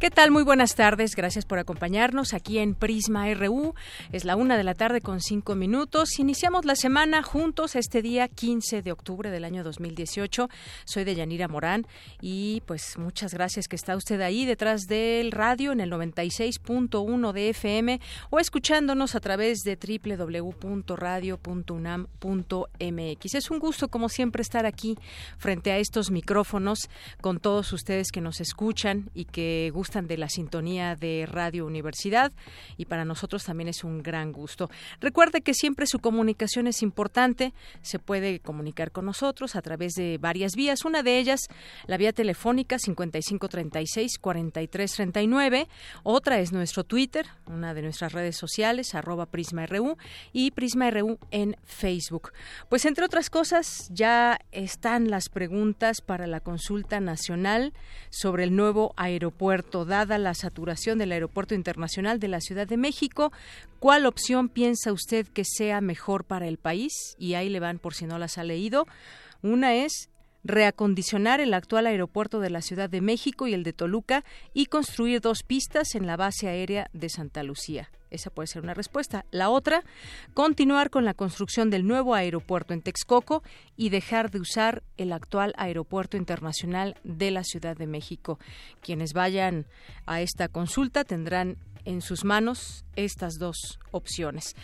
¿Qué tal? Muy buenas tardes. Gracias por acompañarnos aquí en Prisma RU. Es la una de la tarde con cinco minutos. Iniciamos la semana juntos este día 15 de octubre del año 2018. Soy de Yanira Morán y pues muchas gracias que está usted ahí detrás del radio en el 96.1 de FM o escuchándonos a través de www.radio.unam.mx. Es un gusto como siempre estar aquí frente a estos micrófonos con todos ustedes que nos escuchan y que gustan de la sintonía de Radio Universidad y para nosotros también es un gran gusto. Recuerde que siempre su comunicación es importante, se puede comunicar con nosotros a través de varias vías, una de ellas la vía telefónica 5536-4339, otra es nuestro Twitter, una de nuestras redes sociales, arroba PrismaRU y PrismaRU en Facebook. Pues entre otras cosas ya están las preguntas para la consulta nacional sobre el nuevo aeropuerto dada la saturación del Aeropuerto Internacional de la Ciudad de México. ¿Cuál opción piensa usted que sea mejor para el país? Y ahí le van por si no las ha leído. Una es reacondicionar el actual aeropuerto de la Ciudad de México y el de Toluca y construir dos pistas en la base aérea de Santa Lucía. Esa puede ser una respuesta. La otra, continuar con la construcción del nuevo aeropuerto en Texcoco y dejar de usar el actual aeropuerto internacional de la Ciudad de México. Quienes vayan a esta consulta tendrán en sus manos estas dos opciones.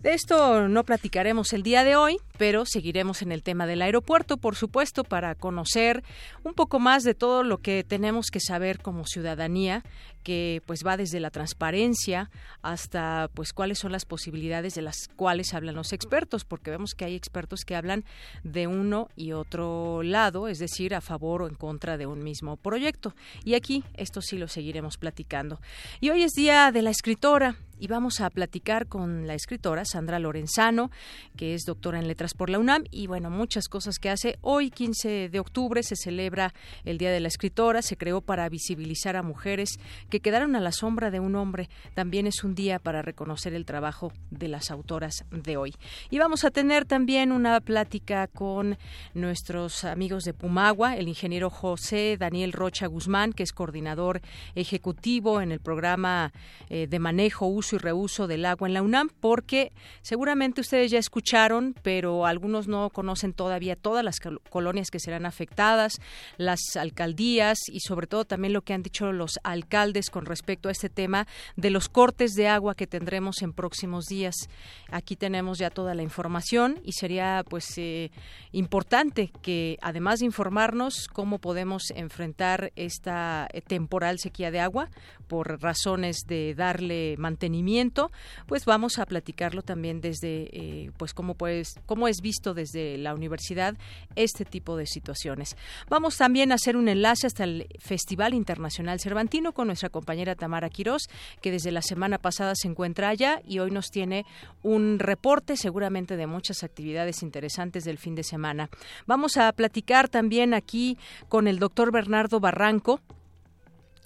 De esto no platicaremos el día de hoy, pero seguiremos en el tema del aeropuerto, por supuesto, para conocer un poco más de todo lo que tenemos que saber como ciudadanía que pues va desde la transparencia hasta pues cuáles son las posibilidades de las cuales hablan los expertos, porque vemos que hay expertos que hablan de uno y otro lado, es decir, a favor o en contra de un mismo proyecto. Y aquí esto sí lo seguiremos platicando. Y hoy es día de la escritora y vamos a platicar con la escritora Sandra Lorenzano, que es doctora en letras por la UNAM y bueno, muchas cosas que hace. Hoy 15 de octubre se celebra el Día de la Escritora, se creó para visibilizar a mujeres que quedaron a la sombra de un hombre. También es un día para reconocer el trabajo de las autoras de hoy. Y vamos a tener también una plática con nuestros amigos de Pumagua, el ingeniero José Daniel Rocha Guzmán, que es coordinador ejecutivo en el programa eh, de manejo, uso y reuso del agua en la UNAM, porque seguramente ustedes ya escucharon, pero algunos no conocen todavía todas las colonias que serán afectadas, las alcaldías y sobre todo también lo que han dicho los alcaldes con respecto a este tema de los cortes de agua que tendremos en próximos días. Aquí tenemos ya toda la información y sería pues eh, importante que además de informarnos cómo podemos enfrentar esta temporal sequía de agua por razones de darle mantenimiento pues vamos a platicarlo también desde, eh, pues cómo, pues, cómo es visto desde la universidad este tipo de situaciones. Vamos también a hacer un enlace hasta el Festival Internacional Cervantino con nuestra compañera Tamara Quirós, que desde la semana pasada se encuentra allá y hoy nos tiene un reporte seguramente de muchas actividades interesantes del fin de semana. Vamos a platicar también aquí con el doctor Bernardo Barranco,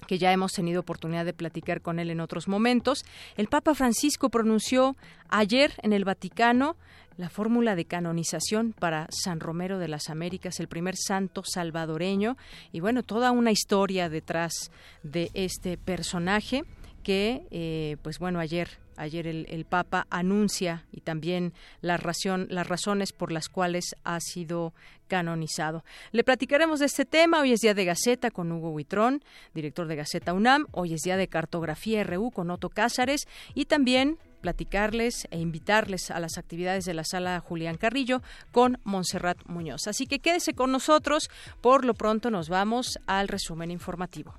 que ya hemos tenido oportunidad de platicar con él en otros momentos. El Papa Francisco pronunció ayer en el Vaticano la fórmula de canonización para San Romero de las Américas, el primer santo salvadoreño, y bueno, toda una historia detrás de este personaje que, eh, pues bueno, ayer ayer el, Papa anuncia y también las razones por las cuales ha sido canonizado. Le platicaremos de este tema. Hoy es día de Gaceta con Hugo Huitrón, director de Gaceta UNAM. Hoy es día de Cartografía RU con Otto Cázares y también platicarles e invitarles a las actividades de la sala Julián Carrillo con Montserrat Muñoz. Así que quédese con nosotros. Por lo pronto nos vamos al resumen informativo.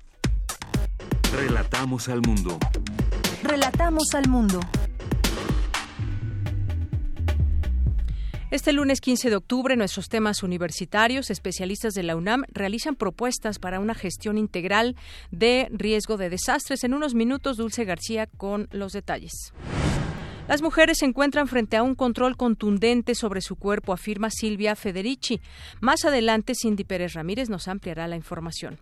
Relatamos al mundo. Relatamos al mundo. Este lunes 15 de octubre, nuestros temas universitarios, especialistas de la UNAM, realizan propuestas para una gestión integral de riesgo de desastres. En unos minutos, Dulce García con los detalles. Las mujeres se encuentran frente a un control contundente sobre su cuerpo, afirma Silvia Federici. Más adelante, Cindy Pérez Ramírez nos ampliará la información.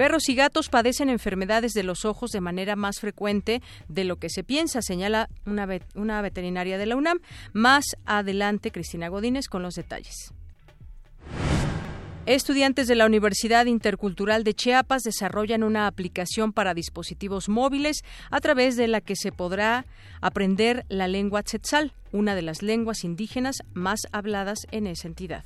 Perros y gatos padecen enfermedades de los ojos de manera más frecuente de lo que se piensa, señala una, veterinaria de la UNAM. Más adelante, Cristina Godínez con los detalles. Estudiantes de la Universidad Intercultural de Chiapas desarrollan una aplicación para dispositivos móviles a través de la que se podrá aprender la lengua tzetzal, una de las lenguas indígenas más habladas en esa entidad.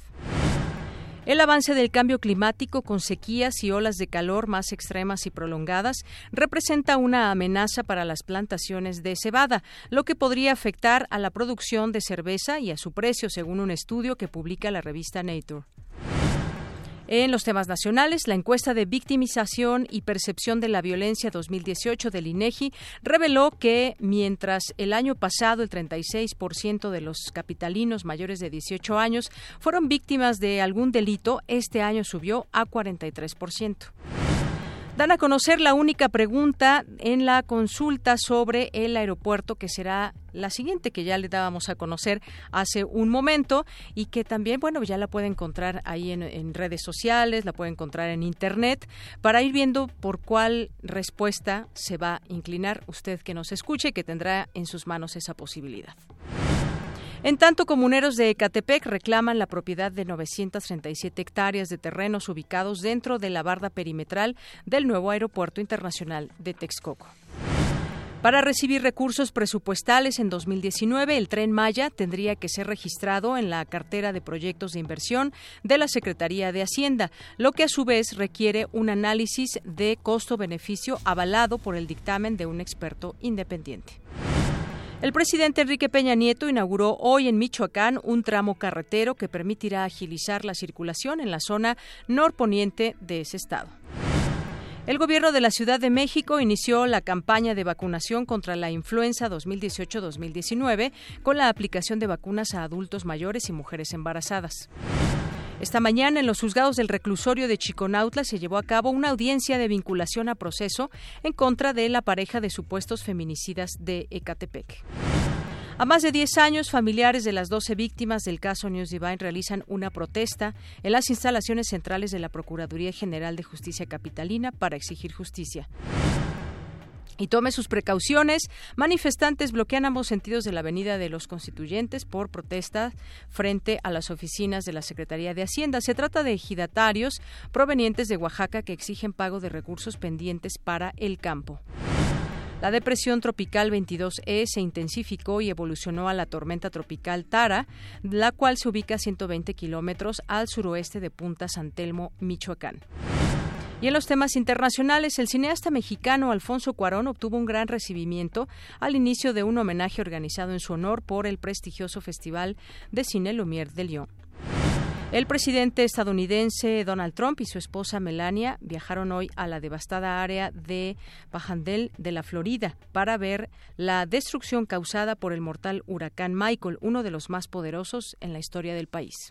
El avance del cambio climático con sequías y olas de calor más extremas y prolongadas representa una amenaza para las plantaciones de cebada, lo que podría afectar a la producción de cerveza y a su precio, según un estudio que publica la revista Nature. En los temas nacionales, la encuesta de victimización y percepción de la violencia 2018 del INEGI reveló que mientras el año pasado el 36% de los capitalinos mayores de 18 años fueron víctimas de algún delito, este año subió a 43% dan a conocer la única pregunta en la consulta sobre el aeropuerto que será la siguiente que ya le dábamos a conocer hace un momento y que también, bueno, ya la puede encontrar ahí en, redes sociales, la puede encontrar en internet para ir viendo por cuál respuesta se va a inclinar usted que nos escuche y que tendrá en sus manos esa posibilidad. En tanto, comuneros de Ecatepec reclaman la propiedad de 937 hectáreas de terrenos ubicados dentro de la barda perimetral del nuevo Aeropuerto Internacional de Texcoco. Para recibir recursos presupuestales en 2019, el tren Maya tendría que ser registrado en la cartera de proyectos de inversión de la Secretaría de Hacienda, lo que a su vez requiere un análisis de costo-beneficio avalado por el dictamen de un experto independiente. El presidente Enrique Peña Nieto inauguró hoy en Michoacán un tramo carretero que permitirá agilizar la circulación en la zona norponiente de ese estado. El gobierno de la Ciudad de México inició la campaña de vacunación contra la influenza 2018-2019 con la aplicación de vacunas a adultos mayores y mujeres embarazadas. Esta mañana, en los juzgados del reclusorio de Chiconautla, se llevó a cabo una audiencia de vinculación a proceso en contra de la pareja de supuestos feminicidas de Ecatepec. A más de 10 años, familiares de las 12 víctimas del caso News Divine realizan una protesta en las instalaciones centrales de la Procuraduría General de Justicia Capitalina para exigir justicia y tome sus precauciones. Manifestantes bloquean ambos sentidos de la Avenida de los Constituyentes por protesta frente a las oficinas de la Secretaría de Hacienda. Se trata de ejidatarios provenientes de Oaxaca que exigen pago de recursos pendientes para el campo. La depresión tropical 22E se intensificó y evolucionó a la tormenta tropical Tara, la cual se ubica a 120 kilómetros al suroeste de Punta San Telmo, Michoacán. Y en los temas internacionales, el cineasta mexicano Alfonso Cuarón obtuvo un gran recibimiento al inicio de un homenaje organizado en su honor por el prestigioso Festival de Cine Lumière de Lyon. El presidente estadounidense Donald Trump y su esposa Melania viajaron hoy a la devastada área de Pajandel de la Florida para ver la destrucción causada por el mortal huracán Michael, uno de los más poderosos en la historia del país.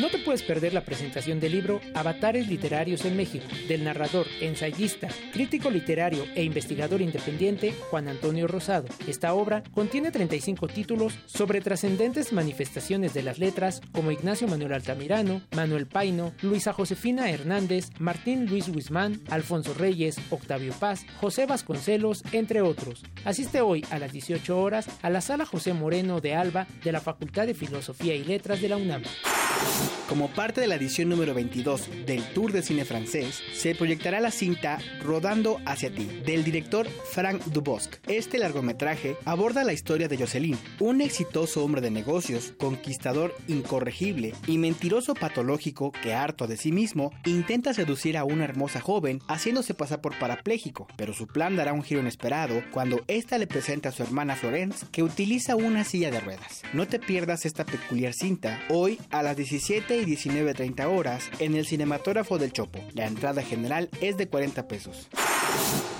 No te puedes perder la presentación del libro Avatares Literarios en México, del narrador, ensayista, crítico literario e investigador independiente Juan Antonio Rosado. Esta obra contiene 35 títulos sobre trascendentes manifestaciones de las letras como Ignacio Manuel Altamirano, Manuel Paino, Luisa Josefina Hernández, Martín Luis Huizmán, Alfonso Reyes, Octavio Paz, José Vasconcelos, entre otros. Asiste hoy a las 18 horas a la sala José Moreno de Alba de la Facultad de Filosofía y Letras de la UNAM. Como parte de la edición número 22 del Tour de Cine Francés, se proyectará la cinta Rodando hacia ti, del director Frank Dubosc. Este largometraje aborda la historia de Jocelyn, un exitoso hombre de negocios, conquistador incorregible y mentiroso patológico que, harto de sí mismo, intenta seducir a una hermosa joven haciéndose pasar por parapléjico, pero su plan dará un giro inesperado cuando ésta le presenta a su hermana Florence que utiliza una silla de ruedas. No te pierdas esta peculiar cinta hoy a las 17 y 19.30 horas en el cinematógrafo del Chopo. La entrada general es de 40 pesos.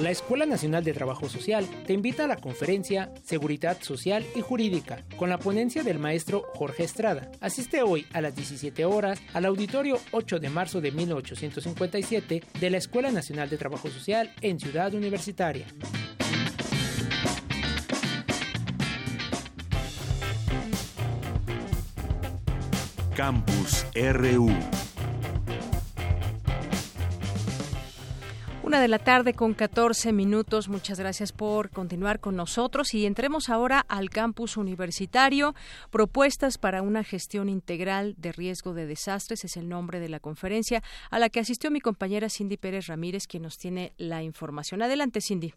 La Escuela Nacional de Trabajo Social te invita a la conferencia Seguridad Social y Jurídica con la ponencia del maestro Jorge Estrada. Asiste hoy a las 17 horas al auditorio 8 de marzo de 1857 de la Escuela Nacional de Trabajo Social en Ciudad Universitaria. Campus RU. Una de la tarde con 14 minutos. Muchas gracias por continuar con nosotros y entremos ahora al campus universitario. Propuestas para una gestión integral de riesgo de desastres es el nombre de la conferencia a la que asistió mi compañera Cindy Pérez Ramírez, quien nos tiene la información. Adelante, Cindy.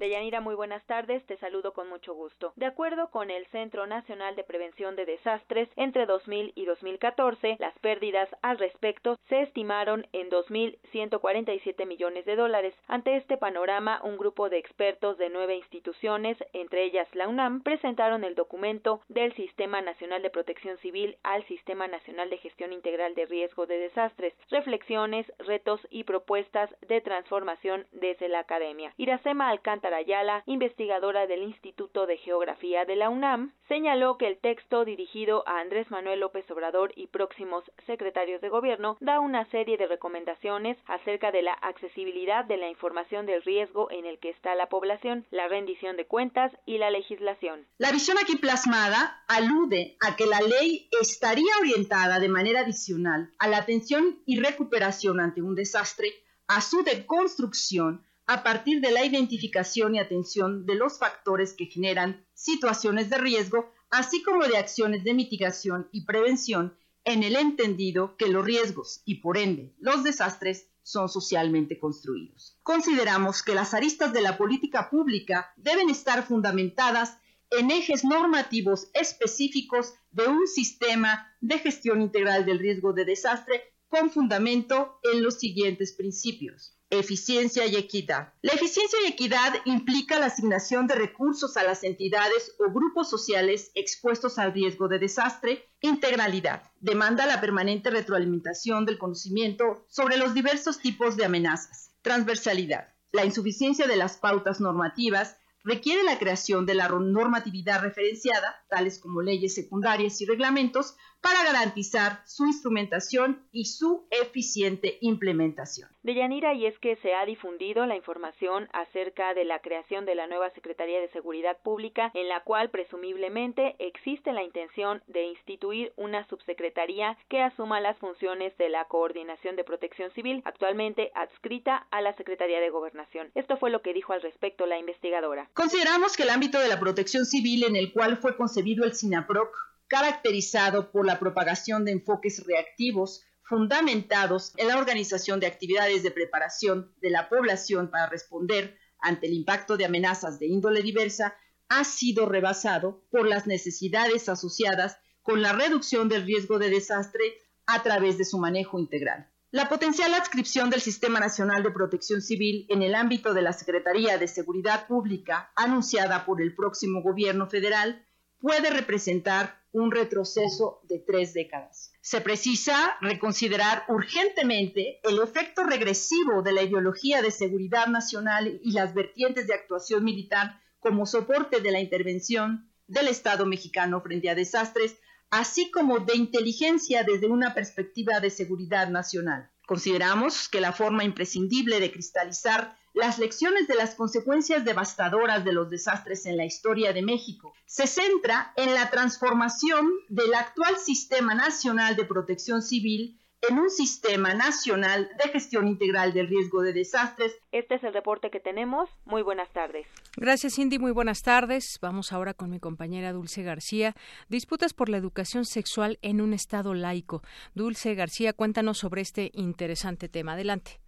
Deyanira, muy buenas tardes, te saludo con mucho gusto. De acuerdo con el Centro Nacional de Prevención de Desastres, entre 2000 y 2014, las pérdidas al respecto se estimaron en 2.147 millones de dólares. Ante este panorama, un grupo de expertos de nueve instituciones, entre ellas la UNAM, presentaron el documento del Sistema Nacional de Protección Civil al Sistema Nacional de Gestión Integral de Riesgo de Desastres, reflexiones, retos y propuestas de transformación desde la academia. Iracema Alcántara Ayala, investigadora del Instituto de Geografía de la UNAM, señaló que el texto dirigido a Andrés Manuel López Obrador y próximos secretarios de gobierno da una serie de recomendaciones acerca de la accesibilidad de la información del riesgo en el que está la población, la rendición de cuentas y la legislación. La visión aquí plasmada alude a que la ley estaría orientada de manera adicional a la atención y recuperación ante un desastre, a su deconstrucción, a partir de la identificación y atención de los factores que generan situaciones de riesgo, así como de acciones de mitigación y prevención en el entendido que los riesgos y por ende los desastres son socialmente construidos. Consideramos que las aristas de la política pública deben estar fundamentadas en ejes normativos específicos de un sistema de gestión integral del riesgo de desastre con fundamento en los siguientes principios eficiencia y equidad. La eficiencia y equidad implica la asignación de recursos a las entidades o grupos sociales expuestos al riesgo de desastre. Integralidad. Demanda la permanente retroalimentación del conocimiento sobre los diversos tipos de amenazas. Transversalidad. La insuficiencia de las pautas normativas requiere la creación de la normatividad referenciada, tales como leyes secundarias y reglamentos, para garantizar su instrumentación y su eficiente implementación. De Yanira, y es que se ha difundido la información acerca de la creación de la nueva Secretaría de Seguridad Pública, en la cual presumiblemente existe la intención de instituir una subsecretaría que asuma las funciones de la coordinación de protección civil, actualmente adscrita a la Secretaría de Gobernación. Esto fue lo que dijo al respecto la investigadora. Consideramos que el ámbito de la protección civil en el cual fue concebido el SINAPROC caracterizado por la propagación de enfoques reactivos fundamentados en la organización de actividades de preparación de la población para responder ante el impacto de amenazas de índole diversa, ha sido rebasado por las necesidades asociadas con la reducción del riesgo de desastre a través de su manejo integral. La potencial adscripción del Sistema Nacional de Protección Civil en el ámbito de la Secretaría de Seguridad Pública, anunciada por el próximo gobierno federal, puede representar un retroceso de tres décadas. Se precisa reconsiderar urgentemente el efecto regresivo de la ideología de seguridad nacional y las vertientes de actuación militar como soporte de la intervención del Estado mexicano frente a desastres, así como de inteligencia desde una perspectiva de seguridad nacional. Consideramos que la forma imprescindible de cristalizar las lecciones de las consecuencias devastadoras de los desastres en la historia de México. Se centra en la transformación del actual Sistema Nacional de Protección Civil en un sistema nacional de gestión integral del riesgo de desastres. Este es el reporte que tenemos. Muy buenas tardes. Gracias, Cindy. Muy buenas tardes. Vamos ahora con mi compañera Dulce García. Disputas por la educación sexual en un Estado laico. Dulce García, cuéntanos sobre este interesante tema. Adelante.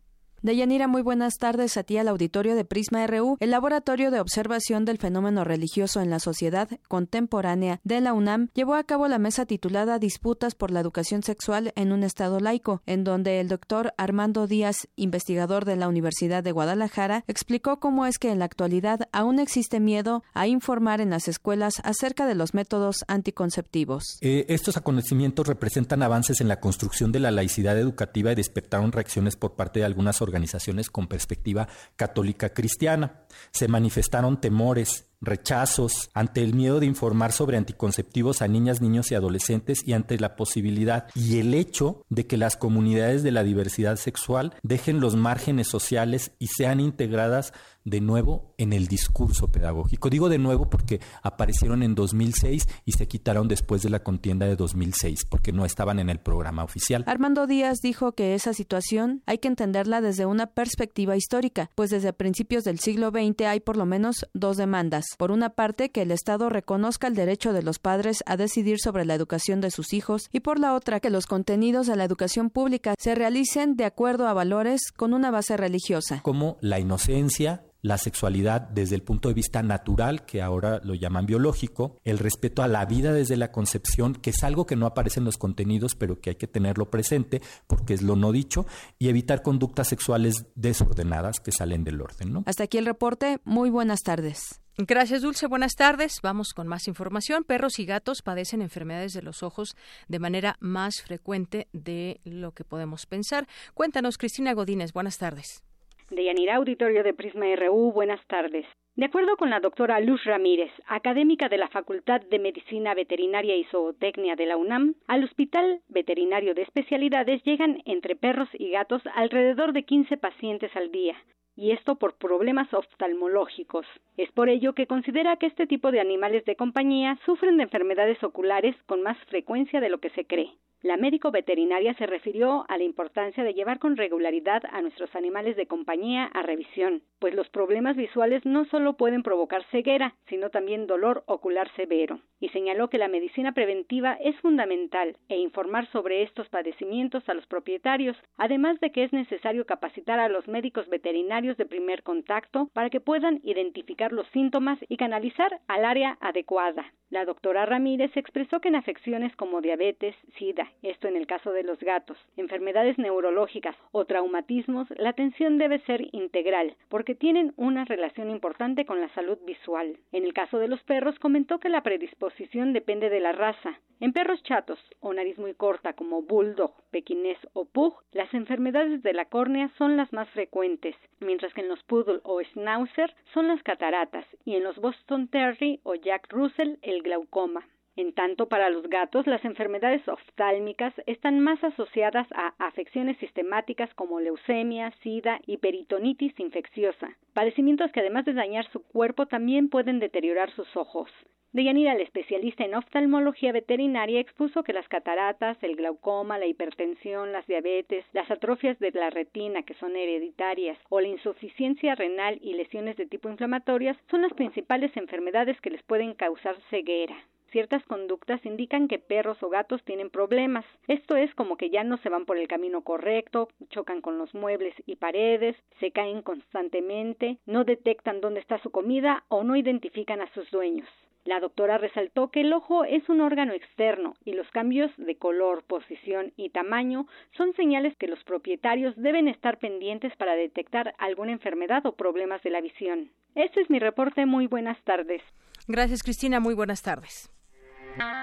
Deyanira, muy buenas tardes a ti al auditorio de Prisma RU. El Laboratorio de Observación del Fenómeno Religioso en la Sociedad Contemporánea de la UNAM llevó a cabo la mesa titulada Disputas por la Educación Sexual en un Estado laico, en donde el doctor Armando Díaz, investigador de la Universidad de Guadalajara, explicó cómo es que en la actualidad aún existe miedo a informar en las escuelas acerca de los métodos anticonceptivos. Eh, estos acontecimientos representan avances en la construcción de la laicidad educativa y despertaron reacciones por parte de algunas organizaciones organizaciones con perspectiva católica cristiana. Se manifestaron temores, rechazos ante el miedo de informar sobre anticonceptivos a niñas, niños y adolescentes y ante la posibilidad y el hecho de que las comunidades de la diversidad sexual dejen los márgenes sociales y sean integradas de nuevo en el discurso pedagógico. Digo de nuevo porque aparecieron en 2006 y se quitaron después de la contienda de 2006 porque no estaban en el programa oficial. Armando Díaz dijo que esa situación hay que entenderla desde una perspectiva histórica, pues desde principios del siglo XX hay por lo menos dos demandas. Por una parte, que el Estado reconozca el derecho de los padres a decidir sobre la educación de sus hijos y por la otra, que los contenidos de la educación pública se realicen de acuerdo a valores con una base religiosa. Como la inocencia, la sexualidad desde el punto de vista natural, que ahora lo llaman biológico, el respeto a la vida desde la concepción, que es algo que no aparece en los contenidos, pero que hay que tenerlo presente porque es lo no dicho, y evitar conductas sexuales desordenadas que salen del orden. ¿no? Hasta aquí el reporte. Muy buenas tardes. Gracias, Dulce. Buenas tardes. Vamos con más información. Perros y gatos padecen enfermedades de los ojos de manera más frecuente de lo que podemos pensar. Cuéntanos, Cristina Godínez. Buenas tardes. De Yanira Auditorio de Prisma RU, buenas tardes. De acuerdo con la doctora Luz Ramírez, académica de la Facultad de Medicina Veterinaria y Zootecnia de la UNAM, al Hospital Veterinario de Especialidades llegan entre perros y gatos alrededor de 15 pacientes al día, y esto por problemas oftalmológicos. Es por ello que considera que este tipo de animales de compañía sufren de enfermedades oculares con más frecuencia de lo que se cree. La médico veterinaria se refirió a la importancia de llevar con regularidad a nuestros animales de compañía a revisión, pues los problemas visuales no solo pueden provocar ceguera, sino también dolor ocular severo, y señaló que la medicina preventiva es fundamental e informar sobre estos padecimientos a los propietarios, además de que es necesario capacitar a los médicos veterinarios de primer contacto para que puedan identificar los síntomas y canalizar al área adecuada. La doctora Ramírez expresó que en afecciones como diabetes, sida, esto en el caso de los gatos, enfermedades neurológicas o traumatismos, la atención debe ser integral, porque tienen una relación importante con la salud visual. En el caso de los perros, comentó que la predisposición depende de la raza. En perros chatos o nariz muy corta como bulldog, pequinés o pug, las enfermedades de la córnea son las más frecuentes, mientras que en los poodle o schnauzer son las cataratas y en los Boston Terrier o Jack Russell el glaucoma. En tanto, para los gatos, las enfermedades oftálmicas están más asociadas a afecciones sistemáticas como leucemia, sida y peritonitis infecciosa, padecimientos que además de dañar su cuerpo también pueden deteriorar sus ojos. Deyanira, el especialista en oftalmología veterinaria, expuso que las cataratas, el glaucoma, la hipertensión, las diabetes, las atrofias de la retina que son hereditarias o la insuficiencia renal y lesiones de tipo inflamatorias son las principales enfermedades que les pueden causar ceguera ciertas conductas indican que perros o gatos tienen problemas. Esto es como que ya no se van por el camino correcto, chocan con los muebles y paredes, se caen constantemente, no detectan dónde está su comida o no identifican a sus dueños. La doctora resaltó que el ojo es un órgano externo y los cambios de color, posición y tamaño son señales que los propietarios deben estar pendientes para detectar alguna enfermedad o problemas de la visión. Este es mi reporte. Muy buenas tardes. Gracias, Cristina. Muy buenas tardes.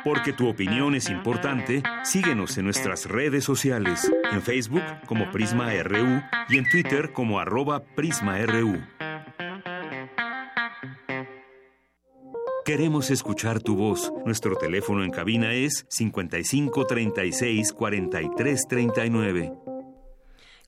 Porque tu opinión es importante, síguenos en nuestras redes sociales, en Facebook como Prisma RU y en Twitter como arroba PrismaRU. Queremos escuchar tu voz. Nuestro teléfono en cabina es 55 36 43 39.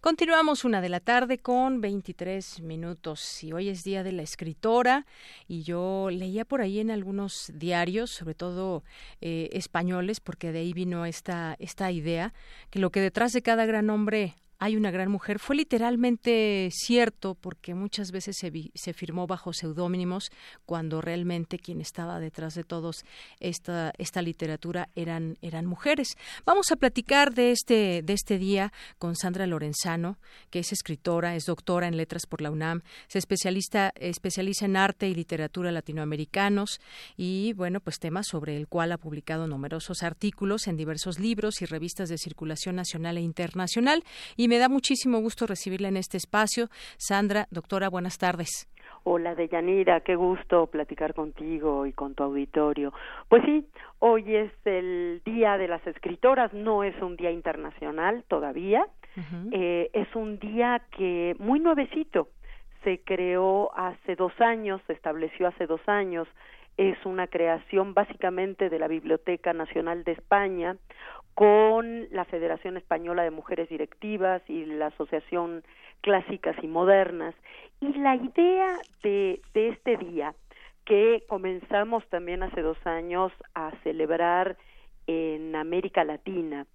Continuamos una de la tarde con 23 minutos y hoy es día de la escritora y yo leía por ahí en algunos diarios, sobre todo eh, españoles, porque de ahí vino esta, esta idea, que lo que detrás de cada gran hombre hay una gran mujer fue literalmente cierto porque muchas veces se, firmó bajo seudónimos cuando realmente quien estaba detrás de todos esta, esta literatura eran, eran mujeres. Vamos a platicar de este, de este día con Sandra Lorenzano, que es escritora, es doctora en letras por la UNAM, se especialista, especializa en arte y literatura latinoamericanos y bueno, pues tema sobre el cual ha publicado numerosos artículos en diversos libros y revistas de circulación nacional e internacional y me da muchísimo gusto recibirla en este espacio. Sandra, doctora, buenas tardes. Hola, Deyanira, qué gusto platicar contigo y con tu auditorio. Pues sí, hoy es el Día de las Escritoras, no es un día internacional todavía, eh, es un día que muy nuevecito, se creó hace dos años, se estableció hace dos años, es una creación básicamente de la Biblioteca Nacional de España, con la Federación Española de Mujeres Directivas y la Asociación Clásicas y Modernas. Y la idea de, este día, que comenzamos también hace dos años a celebrar en América Latina,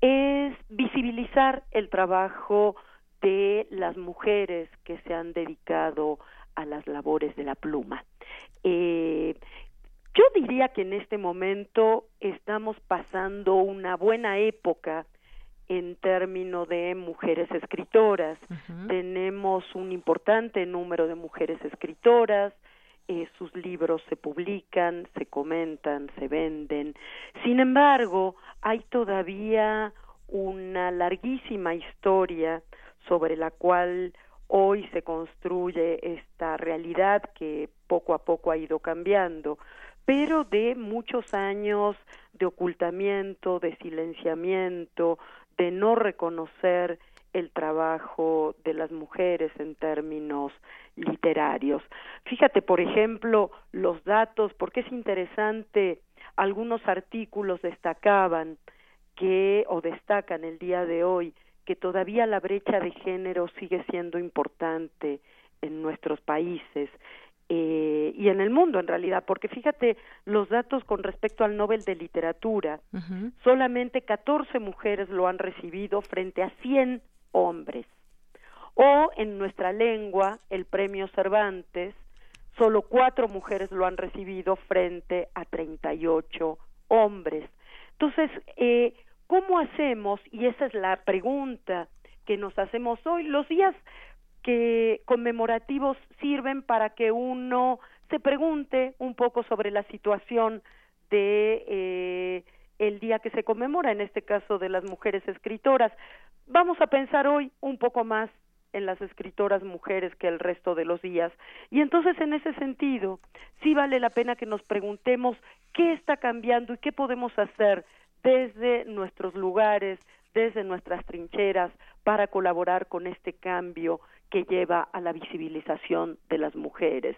es visibilizar el trabajo de las mujeres que se han dedicado a las labores de la pluma. Eh, yo diría que en este momento estamos pasando una buena época en términos de mujeres escritoras. Tenemos un importante número de mujeres escritoras, eh, sus libros se publican, se comentan, se venden. Sin embargo, hay todavía una larguísima historia sobre la cual hoy se construye esta realidad que poco a poco ha ido cambiando pero de muchos años de ocultamiento, de silenciamiento, de no reconocer el trabajo de las mujeres en términos literarios. Fíjate, por ejemplo, los datos, porque es interesante, algunos artículos destacaban que, o destacan el día de hoy, que todavía la brecha de género sigue siendo importante en nuestros países eh, y en el mundo en realidad, porque fíjate los datos con respecto al Nobel de Literatura, solamente 14 mujeres lo han recibido frente a 100 hombres. O en nuestra lengua, el premio Cervantes, solo cuatro mujeres lo han recibido frente a 38 hombres. Entonces, eh, ¿cómo hacemos? Y esa es la pregunta que nos hacemos hoy. Los días que conmemorativos sirven para que uno se pregunte un poco sobre la situación de eh, el día que se conmemora, en este caso de las mujeres escritoras. Vamos a pensar hoy un poco más en las escritoras mujeres que el resto de los días. Y entonces, en ese sentido, sí vale la pena que nos preguntemos qué está cambiando y qué podemos hacer desde nuestros lugares, desde nuestras trincheras, para colaborar con este cambio que lleva a la visibilización de las mujeres.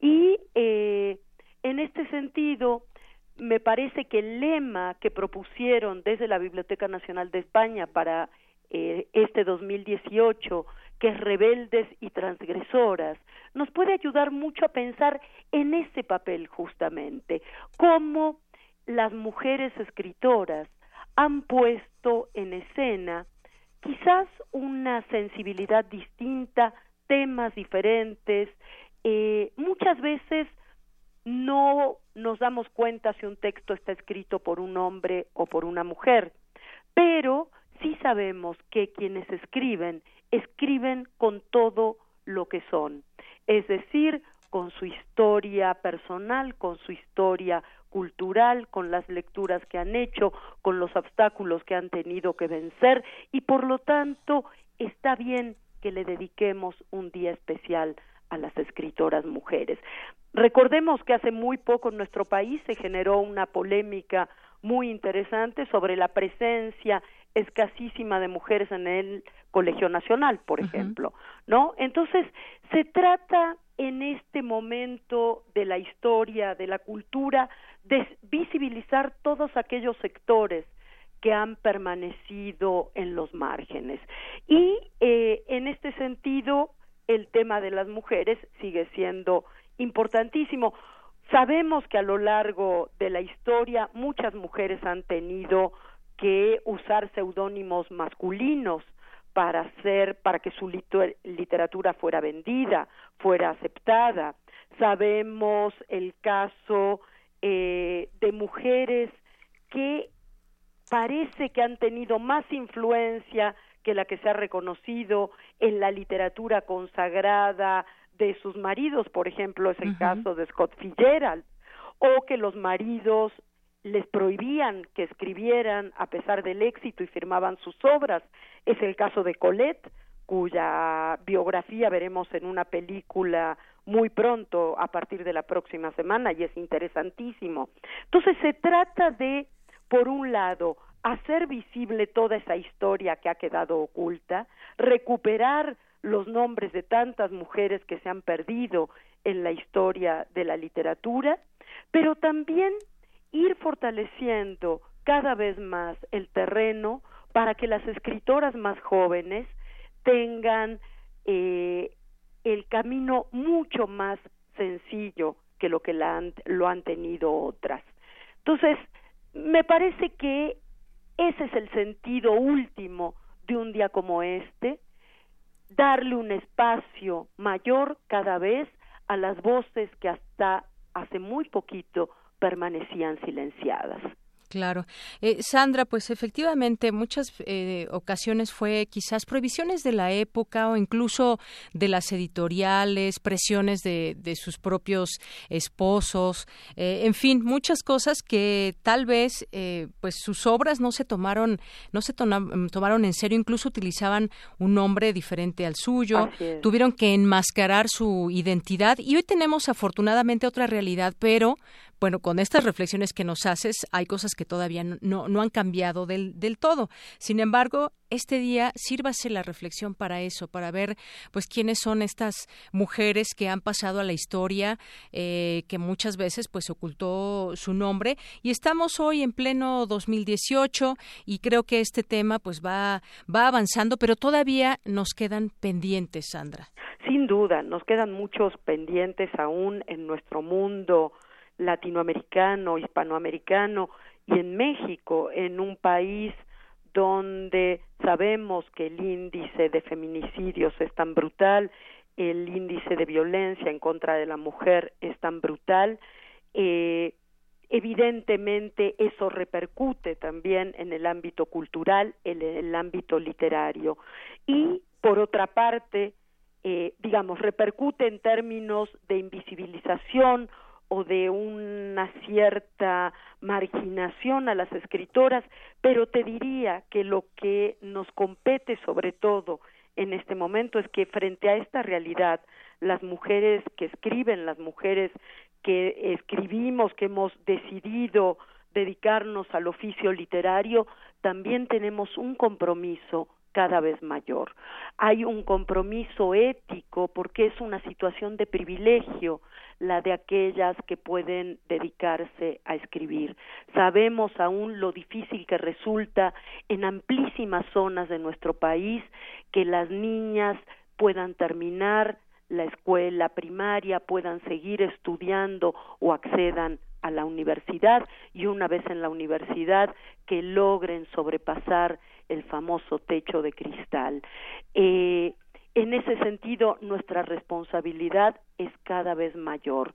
Y eh, en este sentido, me parece que el lema que propusieron desde la Biblioteca Nacional de España para eh, este 2018, que es rebeldes y transgresoras, nos puede ayudar mucho a pensar en ese papel justamente, cómo las mujeres escritoras han puesto en escena quizás una sensibilidad distinta, temas diferentes. Eh, muchas veces no nos damos cuenta si un texto está escrito por un hombre o por una mujer, pero sí sabemos que quienes escriben, escriben con todo lo que son, es decir, con su historia personal, con su historia cultural, con las lecturas que han hecho, con los obstáculos que han tenido que vencer y por lo tanto está bien que le dediquemos un día especial a las escritoras mujeres. Recordemos que hace muy poco en nuestro país se generó una polémica muy interesante sobre la presencia escasísima de mujeres en el Colegio Nacional, por ejemplo, ¿no? Entonces, se trata en este momento de la historia, de la cultura, visibilizar todos aquellos sectores que han permanecido en los márgenes. Y eh, en este sentido, el tema de las mujeres sigue siendo importantísimo. Sabemos que a lo largo de la historia muchas mujeres han tenido que usar seudónimos masculinos para hacer para que su literatura fuera vendida, fuera aceptada. Sabemos el caso eh, de mujeres que parece que han tenido más influencia que la que se ha reconocido en la literatura consagrada de sus maridos, por ejemplo, es el caso de Scott Fitzgerald, o que los maridos les prohibían que escribieran a pesar del éxito y firmaban sus obras. Es el caso de Colette, cuya biografía veremos en una película muy pronto a partir de la próxima semana y es interesantísimo. Entonces se trata de, por un lado, hacer visible toda esa historia que ha quedado oculta, recuperar los nombres de tantas mujeres que se han perdido en la historia de la literatura, pero también ir fortaleciendo cada vez más el terreno para que las escritoras más jóvenes tengan eh, el camino mucho más sencillo que lo que lo han tenido otras. Entonces, me parece que ese es el sentido último de un día como este, darle un espacio mayor cada vez a las voces que hasta hace muy poquito permanecían silenciadas. Claro. Eh, Sandra, pues efectivamente muchas eh, ocasiones fue quizás prohibiciones de la época o incluso de las editoriales, presiones de, de sus propios esposos, eh, en fin, muchas cosas que tal vez pues sus obras no se tomaron, no se tomaron en serio, incluso utilizaban un nombre diferente al suyo, tuvieron que enmascarar su identidad y hoy tenemos afortunadamente otra realidad, pero bueno, con estas reflexiones que nos haces, hay cosas que todavía no, no han cambiado del, del todo. Sin embargo, este día sírvase la reflexión para eso, para ver pues quiénes son estas mujeres que han pasado a la historia, eh, que muchas veces pues ocultó su nombre. Y estamos hoy en pleno 2018 y creo que este tema pues va, va avanzando, pero todavía nos quedan pendientes, Sandra. Sin duda, nos quedan muchos pendientes aún en nuestro mundo latinoamericano, hispanoamericano y en México, en un país donde sabemos que el índice de feminicidios es tan brutal, el índice de violencia en contra de la mujer es tan brutal, eh, evidentemente eso repercute también en el ámbito cultural, en el ámbito literario. Y por otra parte, eh, digamos, repercute en términos de invisibilización o de una cierta marginación a las escritoras, pero te diría que lo que nos compete sobre todo en este momento es que frente a esta realidad, las mujeres que escriben, las mujeres que escribimos, que hemos decidido dedicarnos al oficio literario, también tenemos un compromiso cada vez mayor. Hay un compromiso ético porque es una situación de privilegio la de aquellas que pueden dedicarse a escribir. Sabemos aún lo difícil que resulta en amplísimas zonas de nuestro país que las niñas puedan terminar la escuela primaria, puedan seguir estudiando o accedan a la universidad y una vez en la universidad que logren sobrepasar el famoso techo de cristal. Eh, en ese sentido, nuestra responsabilidad es cada vez mayor.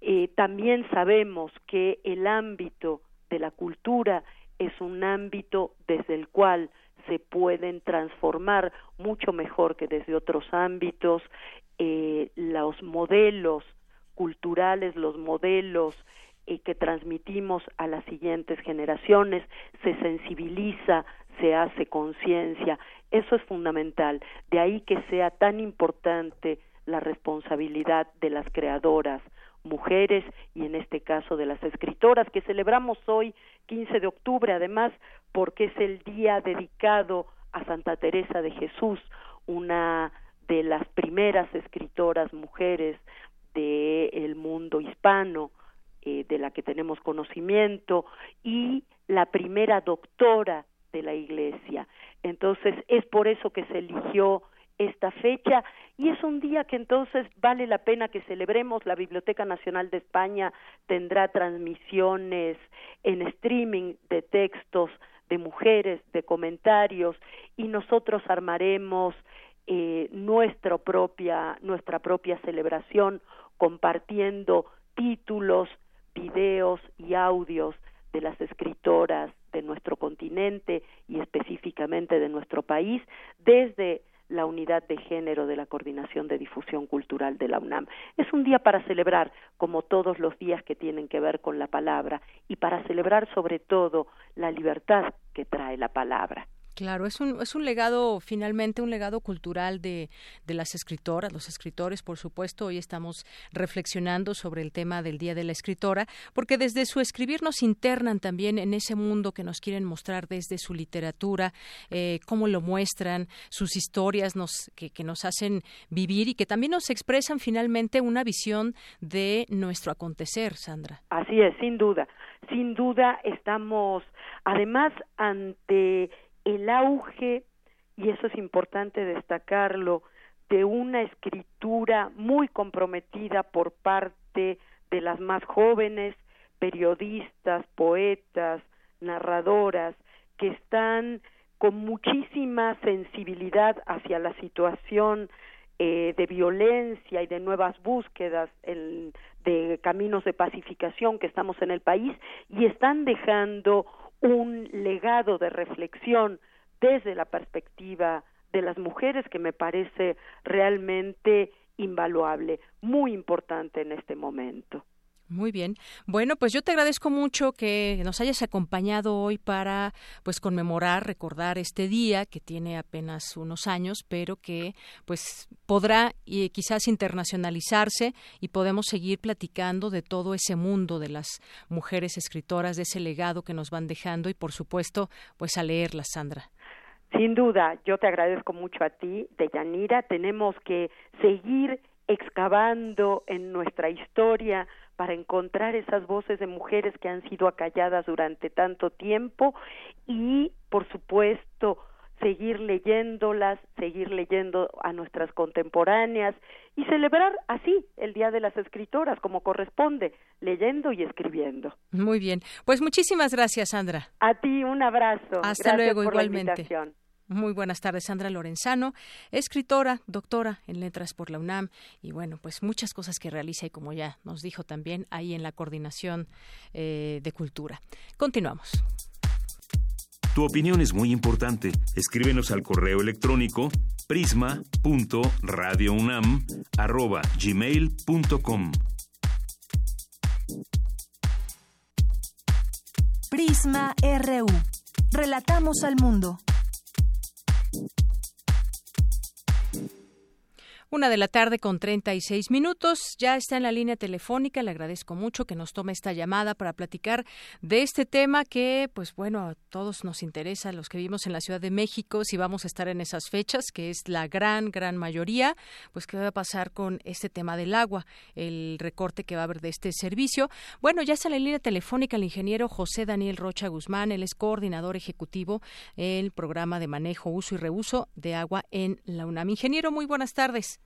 Eh, también sabemos que el ámbito de la cultura es un ámbito desde el cual se pueden transformar mucho mejor que desde otros ámbitos eh, los modelos culturales, los modelos y que transmitimos a las siguientes generaciones, se sensibiliza, se hace conciencia. Eso es fundamental. De ahí que sea tan importante la responsabilidad de las creadoras, mujeres y en este caso de las escritoras que celebramos hoy 15 de octubre además porque es el día dedicado a Santa Teresa de Jesús, una de las primeras escritoras mujeres del mundo hispano, eh, de la que tenemos conocimiento y la primera doctora de la Iglesia. Entonces, es por eso que se eligió esta fecha y es un día que entonces vale la pena que celebremos. La Biblioteca Nacional de España tendrá transmisiones en streaming de textos de mujeres, de comentarios y nosotros armaremos eh, nuestra propia nuestra propia celebración compartiendo títulos, videos y audios de las escritoras de nuestro continente y específicamente de nuestro país desde la unidad de género de la Coordinación de Difusión Cultural de la UNAM. Es un día para celebrar, como todos los días que tienen que ver con la palabra, y para celebrar sobre todo la libertad que trae la palabra. Claro, es un, es un legado, finalmente, un legado cultural de, de, las escritoras, los escritores, por supuesto. Hoy estamos reflexionando sobre el tema del Día de la Escritora, porque desde su escribir nos internan también en ese mundo que nos quieren mostrar desde su literatura, eh, cómo lo muestran, sus historias nos, que, que nos hacen vivir y que también nos expresan finalmente una visión de nuestro acontecer, Sandra. Así es, sin duda. Sin duda estamos, además, ante el auge, y eso es importante destacarlo, de una escritura muy comprometida por parte de las más jóvenes, periodistas, poetas, narradoras, que están con muchísima sensibilidad hacia la situación eh, de violencia y de nuevas búsquedas de caminos de pacificación que estamos en el país y están dejando un legado de reflexión desde la perspectiva de las mujeres que me parece realmente invaluable, muy importante en este momento. Muy bien. Bueno, pues yo te agradezco mucho que nos hayas acompañado hoy para pues conmemorar, recordar este día que tiene apenas unos años, pero que pues podrá y quizás internacionalizarse y podemos seguir platicando de todo ese mundo de las mujeres escritoras, de ese legado que nos van dejando y por supuesto, pues a leerlas, Sandra. Sin duda, yo te agradezco mucho a ti, Deyanira. Tenemos que seguir excavando en nuestra historia para encontrar esas voces de mujeres que han sido acalladas durante tanto tiempo y, por supuesto, seguir leyéndolas, seguir leyendo a nuestras contemporáneas y celebrar así el Día de las Escritoras como corresponde, leyendo y escribiendo. Muy bien. Pues muchísimas gracias, Sandra. A ti un abrazo. Hasta luego, igualmente. Muy buenas tardes, Sandra Lorenzano, escritora, doctora en letras por la UNAM y bueno, pues muchas cosas que realiza y como ya nos dijo también ahí en la coordinación eh, de cultura. Continuamos. Tu opinión es muy importante. Escríbenos al correo electrónico prisma.radiounam@gmail.com. Prisma RU. Relatamos al mundo. Una de la tarde con 36 minutos. Ya está en la línea telefónica. Le agradezco mucho que nos tome esta llamada para platicar de este tema que, pues bueno, a todos nos interesa, los que vivimos en la Ciudad de México, si vamos a estar en esas fechas, que es la gran, gran mayoría, pues qué va a pasar con este tema del agua, el recorte que va a haber de este servicio. Bueno, ya está en la línea telefónica el ingeniero José Daniel Rocha Guzmán. Él es coordinador ejecutivo del programa de manejo, uso y reuso de agua en la UNAM. Ingeniero, muy buenas tardes.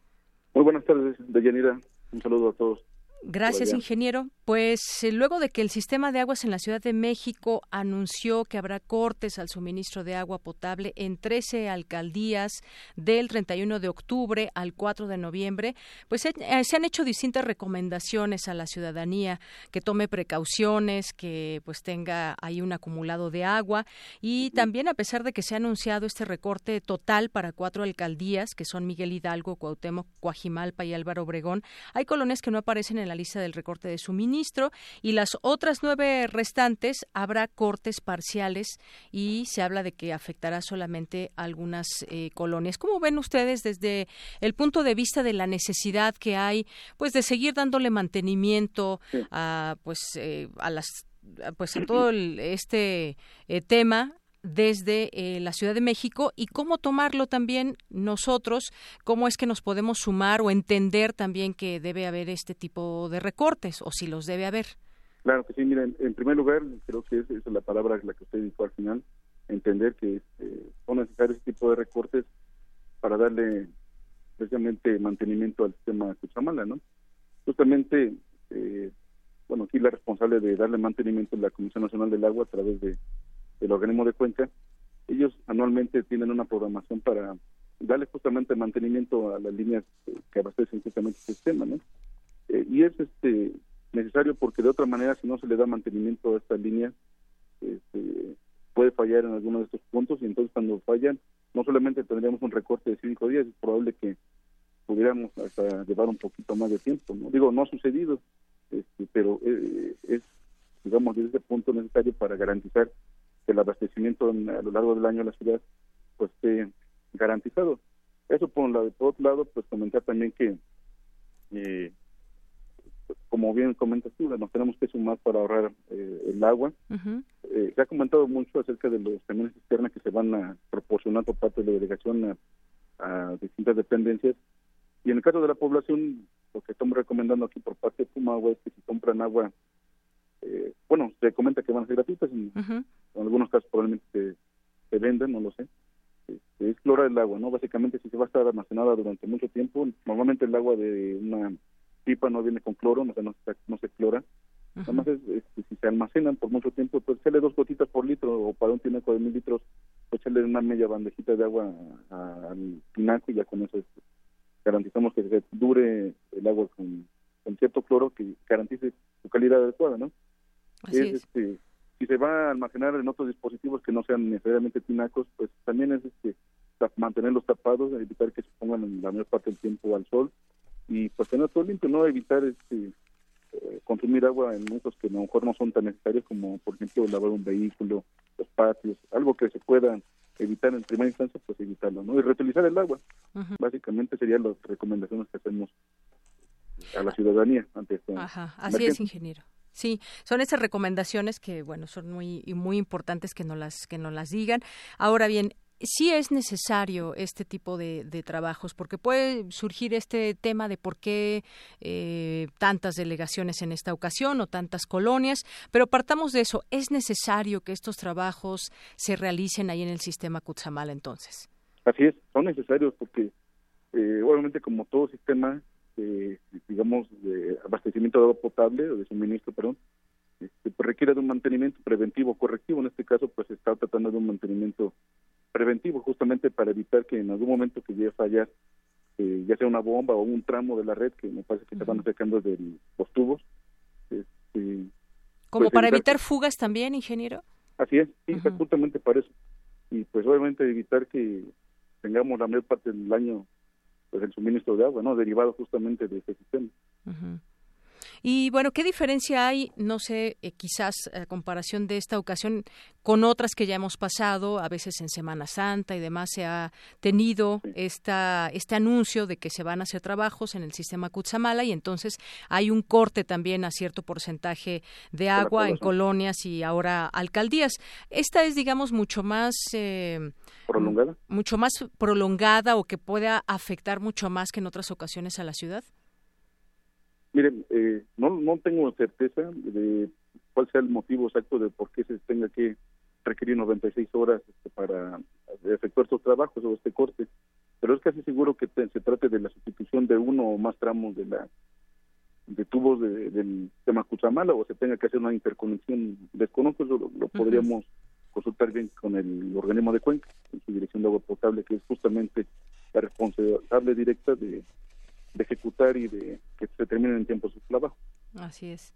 Muy buenas tardes, Deyanira. Un saludo a todos. Gracias, ingeniero. Pues eh, luego de que el sistema de aguas en la Ciudad de México anunció que habrá cortes al suministro de agua potable en 13 alcaldías del 31 de octubre al 4 de noviembre, pues eh, se han hecho distintas recomendaciones a la ciudadanía que tome precauciones, que pues tenga ahí un acumulado de agua. Y también a pesar de que se ha anunciado este recorte total para cuatro alcaldías que son Miguel Hidalgo, Cuauhtémoc, Coajimalpa y Álvaro Obregón, hay colonias que no aparecen en la lista del recorte de suministro y las otras nueve restantes habrá cortes parciales y se habla de que afectará solamente algunas eh, colonias. ¿Cómo ven ustedes desde el punto de vista de la necesidad que hay pues de seguir dándole mantenimiento a pues eh, a las pues a todo este eh, tema desde eh, la Ciudad de México y cómo tomarlo también nosotros, cómo es que nos podemos sumar o entender también que debe haber este tipo de recortes o si los debe haber. Claro que sí, miren, en primer lugar, creo que esa es la palabra la que usted dijo al final, entender que este, son necesarios ese tipo de recortes para darle precisamente mantenimiento al sistema Cuchamala, ¿no? Justamente, eh, bueno, aquí la responsable de darle mantenimiento es la Comisión Nacional del Agua a través de del organismo de cuenca. Ellos anualmente tienen una programación para darle justamente mantenimiento a las líneas que abastecen justamente el sistema, ¿no? Eh, y es este necesario porque de otra manera, si no se le da mantenimiento a estas líneas, este, puede fallar en alguno de estos puntos y entonces cuando fallan, no solamente tendríamos un recorte de cinco días, es probable que pudiéramos hasta llevar un poquito más de tiempo. ¿no? Digo, no ha sucedido, este, pero eh, es, digamos, desde ese punto necesario para garantizar que el abastecimiento a lo largo del año de la ciudad pues esté garantizado. Eso por un lado. Por otro lado, pues comentar también que eh, como bien comentas tú, nos tenemos que sumar para ahorrar eh, el agua. Eh, se ha comentado mucho acerca de los camiones externos que se van a proporcionar por parte de la delegación a, distintas dependencias. Y en el caso de la población, lo que estamos recomendando aquí por parte de Pumagua es que si compran agua, eh, bueno, se comenta que van a ser gratuitas, en, algunos casos probablemente se, se venden, no lo sé. Este, es clorar el agua, ¿no? Básicamente, si se va a estar almacenada durante mucho tiempo, normalmente el agua de una pipa no viene con cloro, no, no, no se clora. Además, si se almacenan por mucho tiempo, pues echarle dos gotitas por litro o para un tinaco de mil litros, pues echarle una media bandejita de agua al tinaco y ya con eso este, garantizamos que dure el agua con, cierto cloro que garantice su calidad adecuada, ¿no? Este, si se va a almacenar en otros dispositivos que no sean necesariamente tinacos, pues también es este, mantenerlos tapados, evitar que se pongan la mayor parte del tiempo al sol y pues tener todo limpio, no evitar este eh, consumir agua en usos que a lo mejor no son tan necesarios como por ejemplo lavar un vehículo, los patios, algo que se pueda evitar en primera instancia, pues evitarlo, ¿no? Y reutilizar el agua. Básicamente serían las recomendaciones que hacemos a la ciudadanía ante esto. Ajá, así es, ingeniero. Sí, son esas recomendaciones que, bueno, son muy muy importantes que no las que nos las digan. Ahora bien, sí es necesario este tipo de, trabajos, porque puede surgir este tema de por qué eh, tantas delegaciones en esta ocasión o tantas colonias, pero partamos de eso. ¿Es necesario que estos trabajos se realicen ahí en el sistema Cutzamala entonces? Así es, son necesarios porque eh, obviamente como todo sistema, eh, digamos, de abastecimiento de agua potable o de suministro, perdón, este, pues requiere de un mantenimiento preventivo correctivo. En este caso, pues se está tratando de un mantenimiento preventivo justamente para evitar que en algún momento que llegue a fallar eh, ya sea una bomba o un tramo de la red que me parece que se van sacando de los tubos. Este, ¿Como pues, para evitar, fugas también, ingeniero? Así es, sí, justamente para eso. Y pues obviamente evitar que tengamos la mayor parte del año pues el suministro de agua, ¿no? Derivado justamente de ese sistema. Y bueno, ¿qué diferencia hay, no sé, eh, quizás a comparación de esta ocasión con otras que ya hemos pasado, a veces en Semana Santa y demás se ha tenido esta, este anuncio de que se van a hacer trabajos en el sistema Cutzamala y entonces hay un corte también a cierto porcentaje de agua en colonias y ahora alcaldías. Esta es, digamos, mucho más... Eh, prolongada. Mucho más prolongada o que pueda afectar mucho más que en otras ocasiones a la ciudad. Miren, eh, no, no tengo certeza de cuál sea el motivo exacto de por qué se tenga que requerir 96 horas este, para efectuar estos trabajos o este corte, pero es casi seguro que se trate de la sustitución de uno o más tramos de la de tubos de, del tema Cuchamala o se tenga que hacer una interconexión. Desconozco eso, lo, podríamos consultar bien con el organismo de Cuenca, en su dirección de agua potable, que es justamente la responsable directa de de ejecutar y de que se terminen en tiempo su trabajo. Así es.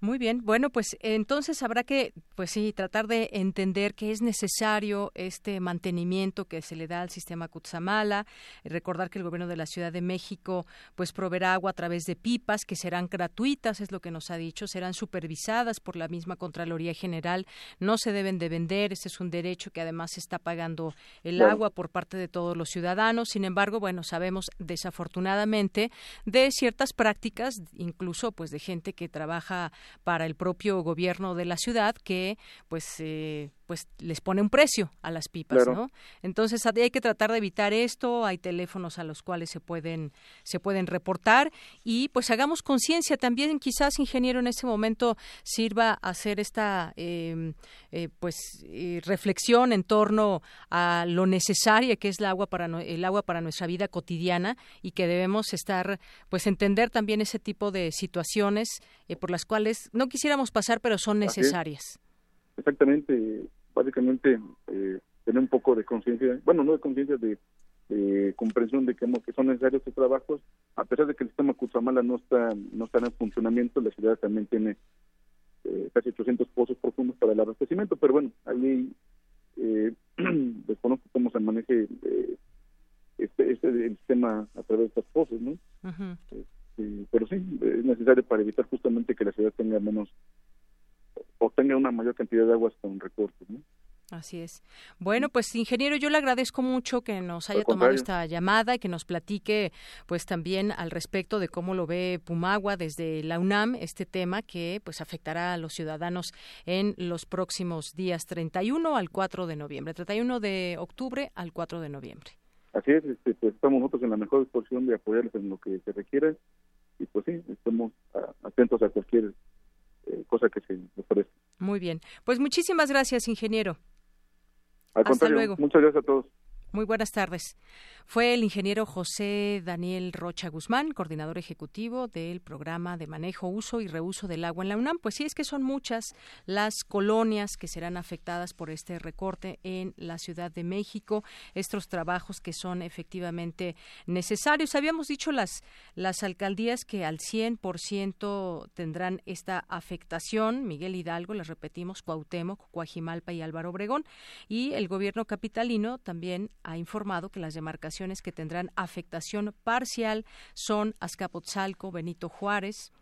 Muy bien, bueno, pues entonces habrá que, pues sí, tratar de entender que es necesario este mantenimiento que se le da al sistema Cutzamala, recordar que el gobierno de la Ciudad de México pues proveerá agua a través de pipas que serán gratuitas, es lo que nos ha dicho, serán supervisadas por la misma Contraloría General, no se deben de vender, ese es un derecho que además se está pagando el agua por parte de todos los ciudadanos, sin embargo, bueno, sabemos desafortunadamente de ciertas prácticas, incluso pues de gente que trabaja para el propio gobierno de la ciudad que pues eh, pues les pone un precio a las pipas, ¿no? Entonces hay que tratar de evitar esto, hay teléfonos a los cuales se pueden se pueden reportar y pues hagamos conciencia también quizás ingeniero en este momento sirva hacer esta em, eh, pues eh, reflexión en torno a lo necesaria que es el agua para el agua para nuestra vida cotidiana y que debemos estar pues entender también ese tipo de situaciones eh, por las cuales no quisiéramos pasar pero son necesarias. Exactamente, básicamente eh, tener un poco de conciencia, bueno, no de conciencia, de, comprensión de que, que, son necesarios estos trabajos, a pesar de que el sistema Cutzamala no está, no está en funcionamiento, la ciudad también tiene eh, casi 800 pozos profundos para el abastecimiento, pero bueno, ahí eh, desconozco cómo se maneje eh, este, este el sistema a través de estos pozos, ¿no? Este, pero sí, es necesario para evitar justamente que la ciudad tenga menos o tenga una mayor cantidad de agua hasta un recorte, ¿no? Así es. Bueno, pues ingeniero, yo le agradezco mucho que nos haya tomado esta llamada y que nos platique pues también al respecto de cómo lo ve Pumagua desde la UNAM este tema que pues afectará a los ciudadanos en los próximos días 31 al 4 de noviembre, 31 de octubre al 4 de noviembre. Así es, este, pues estamos nosotros en la mejor disposición de apoyarles en lo que se requiera y pues sí, estamos atentos a cualquier eh, cosa que se ofrezca. Muy bien, pues muchísimas gracias, ingeniero. Hasta luego. Muchas gracias a todos. Muy buenas tardes. Fue el ingeniero José Daniel Rocha Guzmán, coordinador ejecutivo del programa de manejo, uso y reuso del agua en la UNAM. Pues sí, es que son muchas las colonias que serán afectadas por este recorte en la Ciudad de México, estos trabajos que son efectivamente necesarios. Habíamos dicho las, las alcaldías que al 100% tendrán esta afectación. Miguel Hidalgo, les repetimos, Cuauhtémoc, Coajimalpa y Álvaro Obregón. Y el gobierno capitalino también ha informado que las demarcaciones que tendrán afectación parcial son Azcapotzalco, Benito Juárez,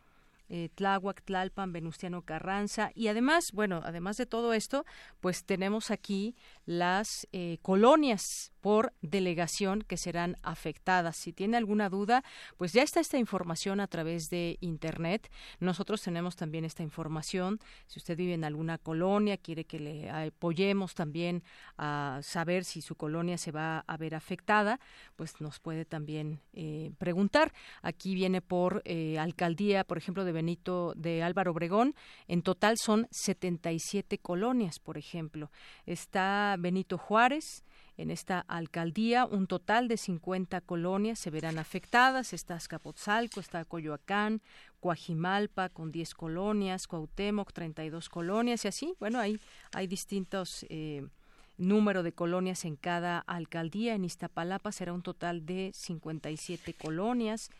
eh, Tláhuac, Tlalpan, Venustiano Carranza. Y además, bueno, además de todo esto, pues tenemos aquí las eh, colonias por delegación que serán afectadas. Si tiene alguna duda, pues ya está esta información a través de Internet. Nosotros tenemos también esta información. Si usted vive en alguna colonia, quiere que le apoyemos también a saber si su colonia se va a ver afectada, pues nos puede también eh, preguntar. Aquí viene por eh, alcaldía, por ejemplo, de Benito de Álvaro Obregón. En total son 77 colonias, por ejemplo. Está Benito Juárez, en esta alcaldía. Un total de 50 colonias se verán afectadas. Está Azcapotzalco, está Coyoacán, Coajimalpa con 10 colonias, Cuauhtémoc 32 colonias y así. Bueno, hay, hay distintos eh, número de colonias en cada alcaldía. En Iztapalapa será un total de 57 colonias.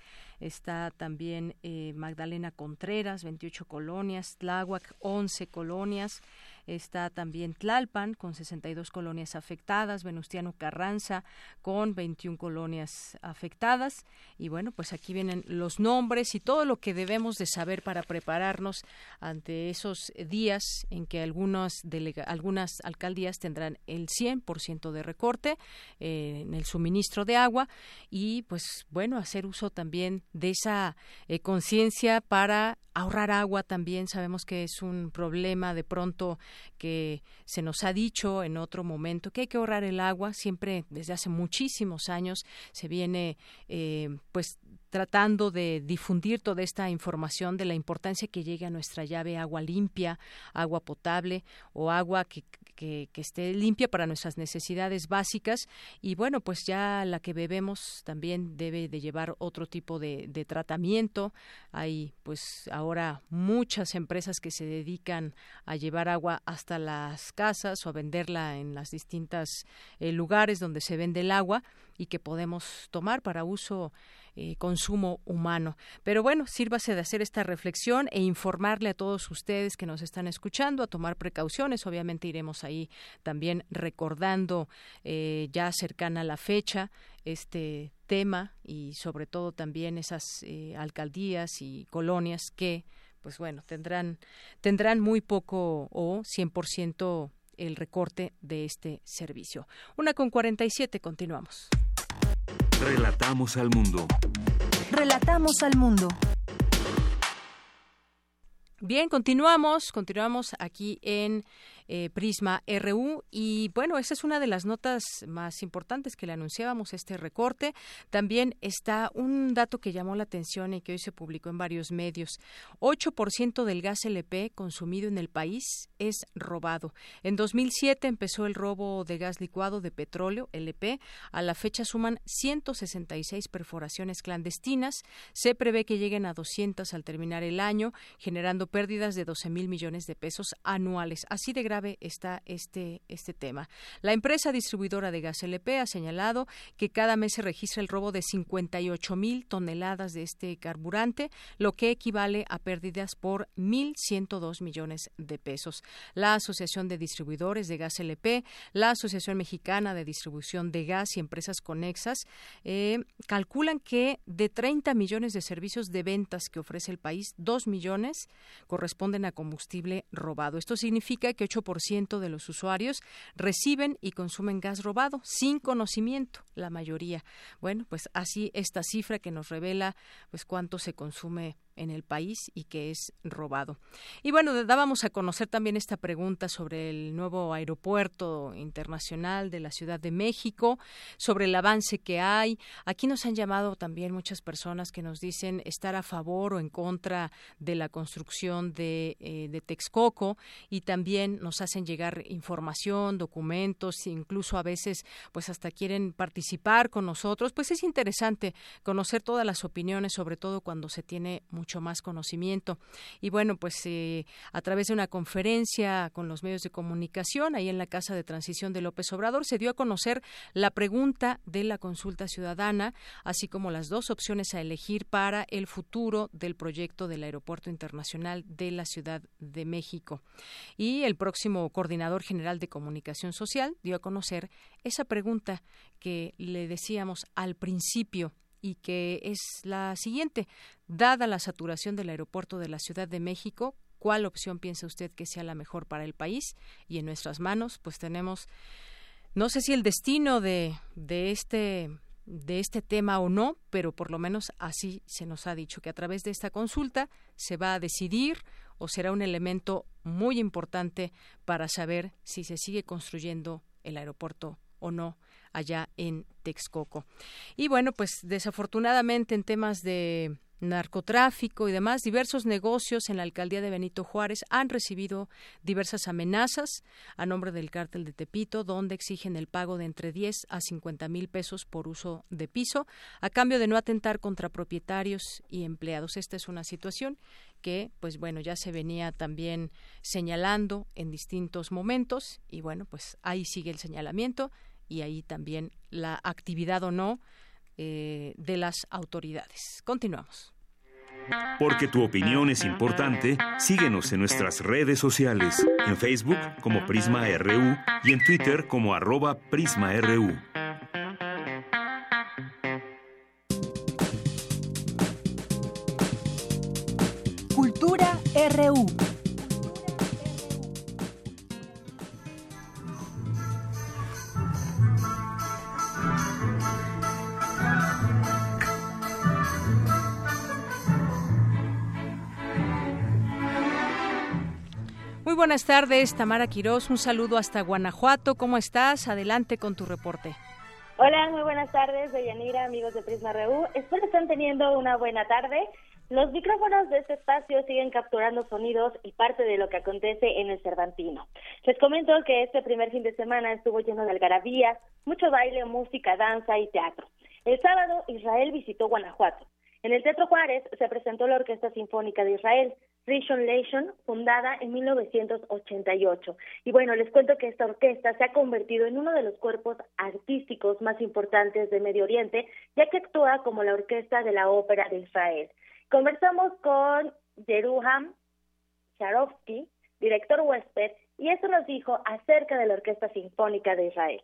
Está también eh, Magdalena Contreras, 28 colonias, Tláhuac, 11 colonias, Está también Tlalpan con 62 colonias afectadas, Venustiano Carranza con 21 colonias afectadas. Y bueno, pues aquí vienen los nombres y todo lo que debemos de saber para prepararnos ante esos días en que algunas, algunas alcaldías tendrán el 100% de recorte eh, en el suministro de agua y pues bueno, hacer uso también de esa eh, conciencia para ahorrar agua también sabemos que es un problema de pronto que se nos ha dicho en otro momento que hay que ahorrar el agua. Siempre desde hace muchísimos años se viene eh, pues tratando de difundir toda esta información de la importancia que llegue a nuestra llave agua limpia, agua potable o agua que, que, esté limpia para nuestras necesidades básicas. Y bueno pues ya la que bebemos también debe de llevar otro tipo de, de tratamiento. Hay pues ahora muchas empresas que se dedican a llevar agua hasta las casas o a venderla en las distintas eh, lugares donde se vende el agua y que podemos tomar para uso eh, consumo humano. Pero bueno, sírvase de hacer esta reflexión e informarle a todos ustedes que nos están escuchando a tomar precauciones. Obviamente iremos ahí también recordando eh, ya cercana la fecha este tema y sobre todo también esas eh, alcaldías y colonias que pues bueno, tendrán tendrán muy poco o 100% el recorte de este servicio. Una con 47, continuamos. Relatamos al mundo. Relatamos al mundo. Bien, continuamos, continuamos aquí en eh, Prisma RU. Y bueno, esa es una de las notas más importantes que le anunciábamos, este recorte. También está un dato que llamó la atención y que hoy se publicó en varios medios. 8% del gas LP consumido en el país es robado. En 2007 empezó el robo de gas licuado de petróleo, LP. A la fecha suman 166 perforaciones clandestinas. Se prevé que lleguen a 200 al terminar el año, generando pérdidas de 12 mil millones de pesos anuales. Así de grave está este, este tema. La empresa distribuidora de gas LP ha señalado que cada mes se registra el robo de 58 mil toneladas de este carburante, lo que equivale a pérdidas por 1.102 millones de pesos. La Asociación de Distribuidores de Gas LP, la Asociación Mexicana de Distribución de Gas y empresas conexas eh, calculan que de 30 millones de servicios de ventas que ofrece el país, 2 millones corresponden a combustible robado. Esto significa que 8% de los usuarios reciben y consumen gas robado sin conocimiento, la mayoría. Bueno, pues así esta cifra que nos revela pues cuánto se consume en el país y que es robado. Y bueno, dábamos a conocer también esta pregunta sobre el nuevo aeropuerto internacional de la Ciudad de México, sobre el avance que hay. Aquí nos han llamado también muchas personas que nos dicen estar a favor o en contra de la construcción de, eh, de Texcoco y también nos hacen llegar información, documentos, incluso a veces pues hasta quieren participar con nosotros. Pues es interesante conocer todas las opiniones, sobre todo cuando se tiene mucho más conocimiento. Y bueno, pues eh, a través de una conferencia con los medios de comunicación, ahí en la Casa de Transición de López Obrador, se dio a conocer la pregunta de la consulta ciudadana, así como las dos opciones a elegir para el futuro del proyecto del Aeropuerto Internacional de la Ciudad de México. Y el próximo coordinador general de comunicación social dio a conocer esa pregunta que le decíamos al principio y que es la siguiente. Dada la saturación del aeropuerto de la Ciudad de México, ¿cuál opción piensa usted que sea la mejor para el país? Y en nuestras manos, pues tenemos, no sé si el destino de, de este este tema o no, pero por lo menos así se nos ha dicho que a través de esta consulta se va a decidir o será un elemento muy importante para saber si se sigue construyendo el aeropuerto o no allá en Texcoco. Y bueno, pues desafortunadamente en temas de narcotráfico y demás, diversos negocios en la alcaldía de Benito Juárez han recibido diversas amenazas a nombre del cártel de Tepito, donde exigen el pago de entre 10 a 50 mil pesos por uso de piso, a cambio de no atentar contra propietarios y empleados. Esta es una situación que, pues bueno, ya se venía también señalando en distintos momentos y bueno, pues ahí sigue el señalamiento y ahí también la actividad o no eh, de las autoridades. Continuamos. Porque tu opinión es importante, síguenos en nuestras redes sociales, en Facebook como Prisma RU y en Twitter como arroba PrismaRU. Cultura RU. Muy buenas tardes, Tamara Quirós. Un saludo hasta Guanajuato. ¿Cómo estás? Adelante con tu reporte. Hola, muy buenas tardes, Deyanira, amigos de Prisma Reú. Espero estén teniendo una buena tarde. Los micrófonos de este espacio siguen capturando sonidos y parte de lo que acontece en el Cervantino. Les comento que este primer fin de semana estuvo lleno de algarabías, mucho baile, música, danza y teatro. El sábado Israel visitó Guanajuato. En el Teatro Juárez se presentó la Orquesta Sinfónica de Israel, Rishon Leishon, fundada en 1988. Y bueno, les cuento que esta orquesta se ha convertido en uno de los cuerpos artísticos más importantes de Medio Oriente, ya que actúa como la orquesta de la Ópera de Israel. Conversamos con Jeruham Sharovsky, director huésped, y esto nos dijo acerca de la Orquesta Sinfónica de Israel.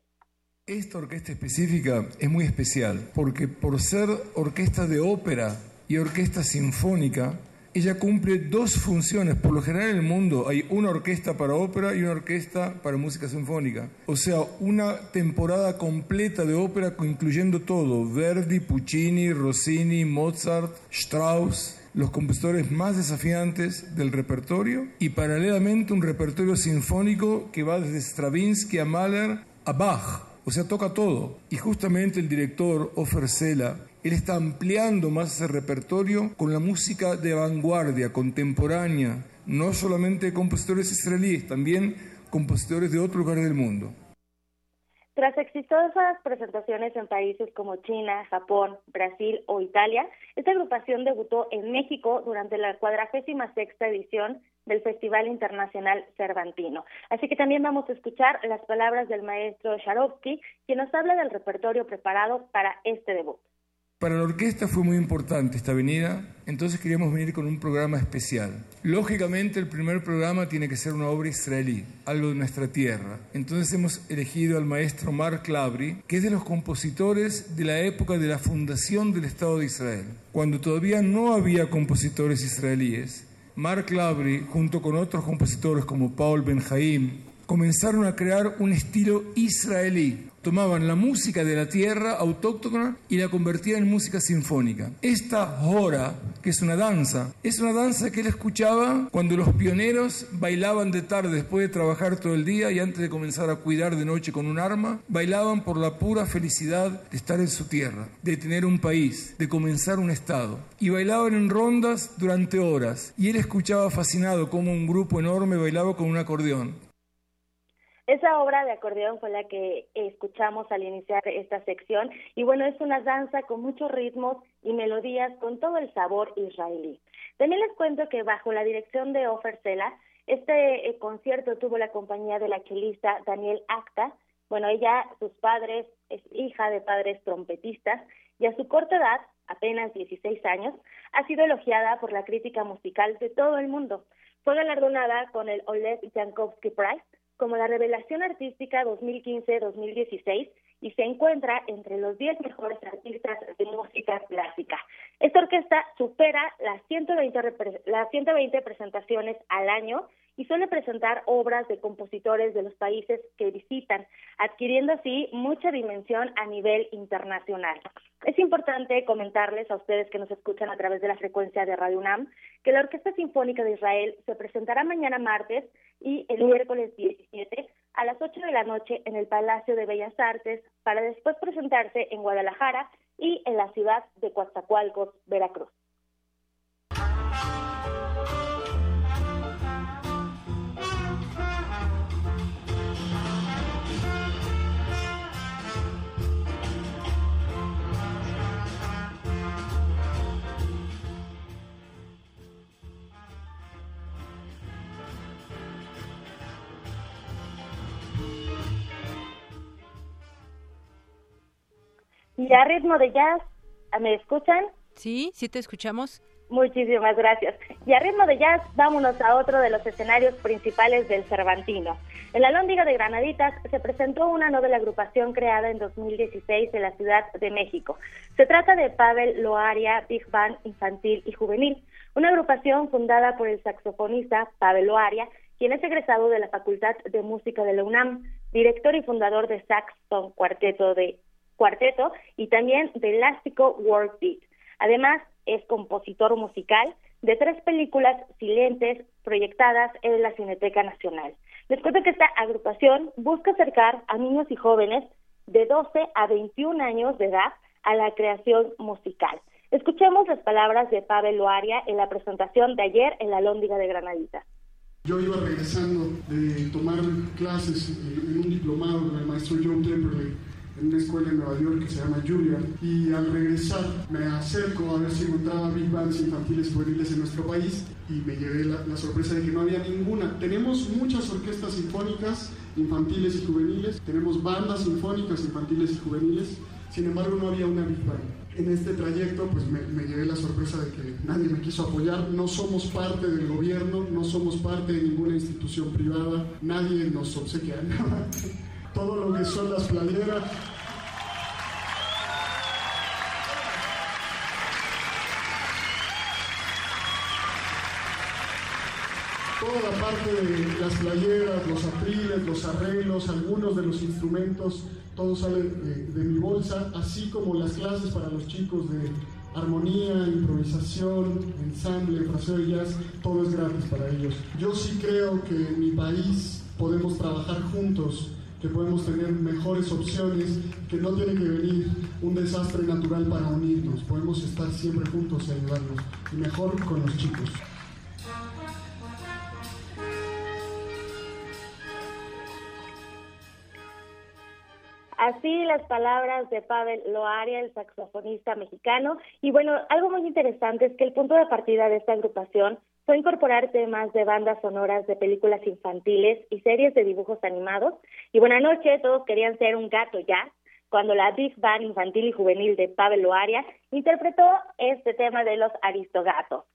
Esta orquesta específica es muy especial porque por ser orquesta de ópera y orquesta sinfónica, Ella cumple dos funciones. Por lo general en el mundo hay una orquesta para ópera y una orquesta para música sinfónica. O sea, una temporada completa de ópera incluyendo todo. Verdi, Puccini, Rossini, Mozart, Strauss los compositores más desafiantes del repertorio y paralelamente un repertorio sinfónico que va desde Stravinsky a Mahler a Bach. O sea, toca todo. Y justamente el director Ofer Sela él está ampliando más ese repertorio con la música de vanguardia, contemporánea, no solamente compositores israelíes, también compositores de otros lugares del mundo. Tras exitosas presentaciones en países como China, Japón, Brasil o Italia, esta agrupación debutó en México durante la cuadragésima sexta edición del Festival Internacional Cervantino. Así que también vamos a escuchar las palabras del maestro Sharovsky, quien nos habla del repertorio preparado para este debut. Para la orquesta fue muy importante esta venida, entonces queríamos venir con un programa especial. Lógicamente el primer programa tiene que ser una obra israelí, algo de nuestra tierra. Entonces hemos elegido al maestro Mark Labry, que es de los compositores de la época de la fundación del Estado de Israel, cuando todavía no había compositores israelíes. Mark Labry, junto con otros compositores como Paul Ben comenzaron a crear un estilo israelí, tomaban la música de la tierra autóctona y la convertían en música sinfónica. Esta hora, que es una danza, es una danza que él escuchaba cuando los pioneros bailaban de tarde después de trabajar todo el día y antes de comenzar a cuidar de noche con un arma, bailaban por la pura felicidad de estar en su tierra, de tener un país, de comenzar un estado. Y bailaban en rondas durante horas y él escuchaba fascinado cómo un grupo enorme bailaba con un acordeón. Esa obra de acordeón fue la que escuchamos al iniciar esta sección y bueno, es una danza con muchos ritmos y melodías con todo el sabor israelí. También les cuento que bajo la dirección de Ofer Sela, este eh, concierto tuvo la compañía de la chelista Daniel Acta. Bueno, ella, sus padres, es hija de padres trompetistas y a su corta edad, apenas 16 años, ha sido elogiada por la crítica musical de todo el mundo. Fue galardonada con el Oleg Yankovsky Prize como la revelación artística 2015-2016 y se encuentra entre los 10 mejores artistas de música clásica. Esta orquesta supera las 120, las 120 presentaciones al año y suele presentar obras de compositores de los países que visitan, adquiriendo así mucha dimensión a nivel internacional. Es importante comentarles a ustedes que nos escuchan a través de la frecuencia de Radio UNAM que la Orquesta Sinfónica de Israel se presentará mañana martes y el miércoles 17 a las 8 de la noche en el Palacio de Bellas Artes para después presentarse en Guadalajara y en la ciudad de Coatzacoalcos, Veracruz. Y a ritmo de jazz, ¿me escuchan? Sí, sí te escuchamos. Muchísimas gracias. Y a ritmo de jazz, vámonos a otro de los escenarios principales del Cervantino. En la Lóndiga de Granaditas se presentó una nueva agrupación creada en 2016 en la Ciudad de México. Se trata de Pavel Loaria Big Band Infantil y Juvenil, una agrupación fundada por el saxofonista Pavel Loaria, quien es egresado de la Facultad de Música de la UNAM, director y fundador de Saxon Cuarteto de cuarteto y también de Elástico World Beat. Además, es compositor musical de tres películas silentes proyectadas en la Cineteca Nacional. Les cuento que esta agrupación busca acercar a niños y jóvenes de 12 a 21 años de edad a la creación musical. Escuchemos las palabras de Pavel Loaria en la presentación de ayer en la Lóndiga de Granadita. Yo iba regresando de tomar clases en un diplomado con el maestro John Temperley en una escuela en Nueva York que se llama Juilliard y al regresar me acerco a ver si encontraba big bands infantiles juveniles en nuestro país y me llevé la, sorpresa de que no había ninguna. Tenemos muchas orquestas sinfónicas infantiles y juveniles, tenemos bandas sinfónicas infantiles y juveniles, sin embargo no había una big band. En este trayecto pues me, me llevé la sorpresa de que nadie me quiso apoyar, no somos parte del gobierno, no somos parte de ninguna institución privada, nadie nos obsequia nada todo lo que son las playeras. toda la parte de las playeras, los apriles, los arreglos, algunos de los instrumentos, todo sale de, mi bolsa, así como las clases para los chicos de armonía, improvisación, ensamble, fraseo de jazz, todo es gratis para ellos. Yo sí creo que en mi país podemos trabajar juntos, que podemos tener mejores opciones, que no tiene que venir un desastre natural para unirnos, podemos estar siempre juntos y ayudarnos, y mejor con los chicos. Así las palabras de Pavel Loaria, el saxofonista mexicano. Y bueno, algo muy interesante es que el punto de partida de esta agrupación fue incorporar temas de bandas sonoras de películas infantiles y series de dibujos animados. Y buena noche, todos querían ser un gato ya, cuando la Big Band infantil y juvenil de Pavel Loaria interpretó este tema de los aristogatos,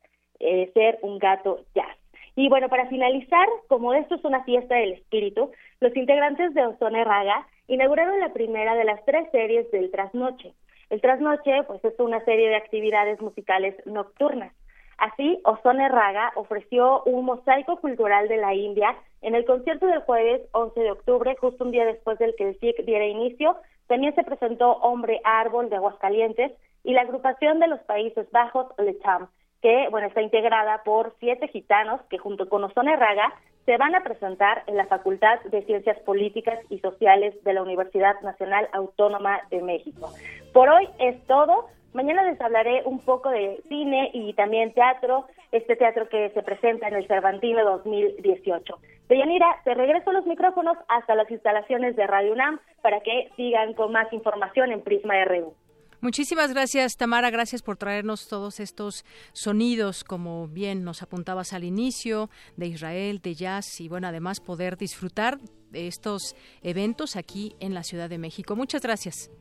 eh, ser un gato jazz. Y bueno, para finalizar, como esto es una fiesta del espíritu, los integrantes de Ozone Raga inauguraron la primera de las tres series del Trasnoche. El Trasnoche, pues, es una serie de actividades musicales nocturnas. Así, Ozone Raga ofreció un mosaico cultural de la India en el concierto del jueves 11 de octubre, justo un día después del que el SIC diera inicio. También se presentó Hombre Árbol de Aguascalientes y la agrupación de los Países Bajos, Le Cham que bueno, está integrada por siete gitanos que junto con Ozone Raga se van a presentar en la Facultad de Ciencias Políticas y Sociales de la Universidad Nacional Autónoma de México. Por hoy es todo. Mañana les hablaré un poco de cine y también teatro, este teatro que se presenta en el Cervantino 2018. Deyanira, te regreso los micrófonos hasta las instalaciones de Radio UNAM para que sigan con más información en Prisma RU. Muchísimas gracias, Tamara. Gracias por traernos todos estos sonidos, como bien nos apuntabas al inicio, de Israel, de jazz y, bueno, además poder disfrutar de estos eventos aquí en la Ciudad de México. Muchas gracias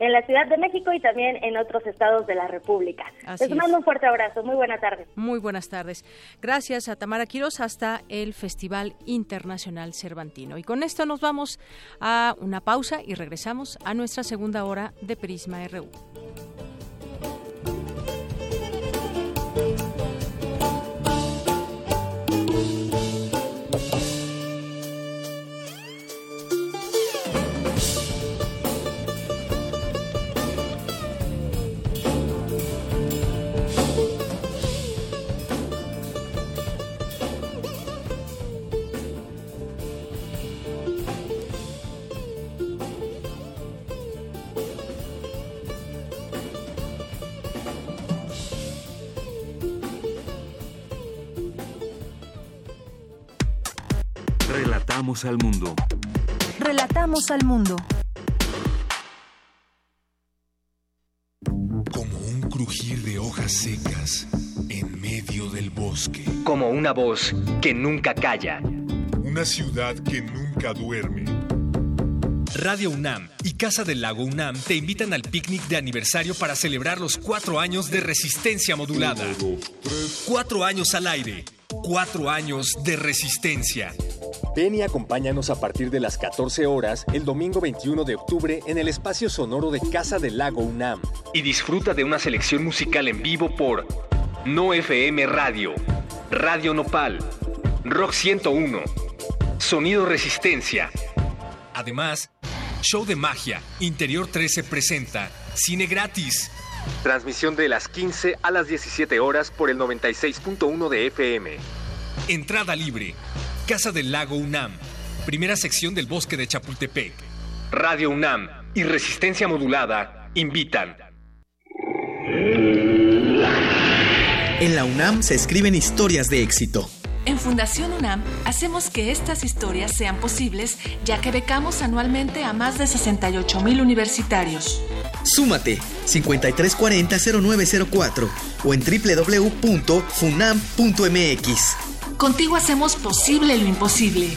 en la Ciudad de México y también en otros estados de la República. Les mando un fuerte abrazo. Muy buenas tardes. Muy buenas tardes. Gracias a Tamara Quiroz hasta el Festival Internacional Cervantino. Y con esto nos vamos a una pausa y regresamos a nuestra segunda hora de Prisma RU. Al mundo. Relatamos al mundo. Como un crujir de hojas secas en medio del bosque. Como una voz que nunca calla. Una ciudad que nunca duerme. Radio UNAM y Casa del Lago UNAM te invitan al picnic de aniversario para celebrar los cuatro años de resistencia modulada. Cuatro años al aire. Cuatro años de resistencia. Ven y acompáñanos a partir de las 14 horas el domingo 21 de octubre en el espacio sonoro de Casa del Lago UNAM. Y disfruta de una selección musical en vivo por No FM Radio, Radio Nopal, Rock 101, Sonido Resistencia. Además, Show de Magia, Interior 13 presenta Cine Gratis. Transmisión de las 15 a las 17 horas por el 96.1 de FM. Entrada libre. Casa del Lago UNAM, primera sección del bosque de Chapultepec. Radio UNAM y Resistencia Modulada invitan. En la UNAM se escriben historias de éxito. En Fundación UNAM hacemos que estas historias sean posibles, ya que becamos anualmente a más de 68 mil universitarios. Súmate 5340-0904 o en www.funam.mx. Contigo hacemos posible lo imposible.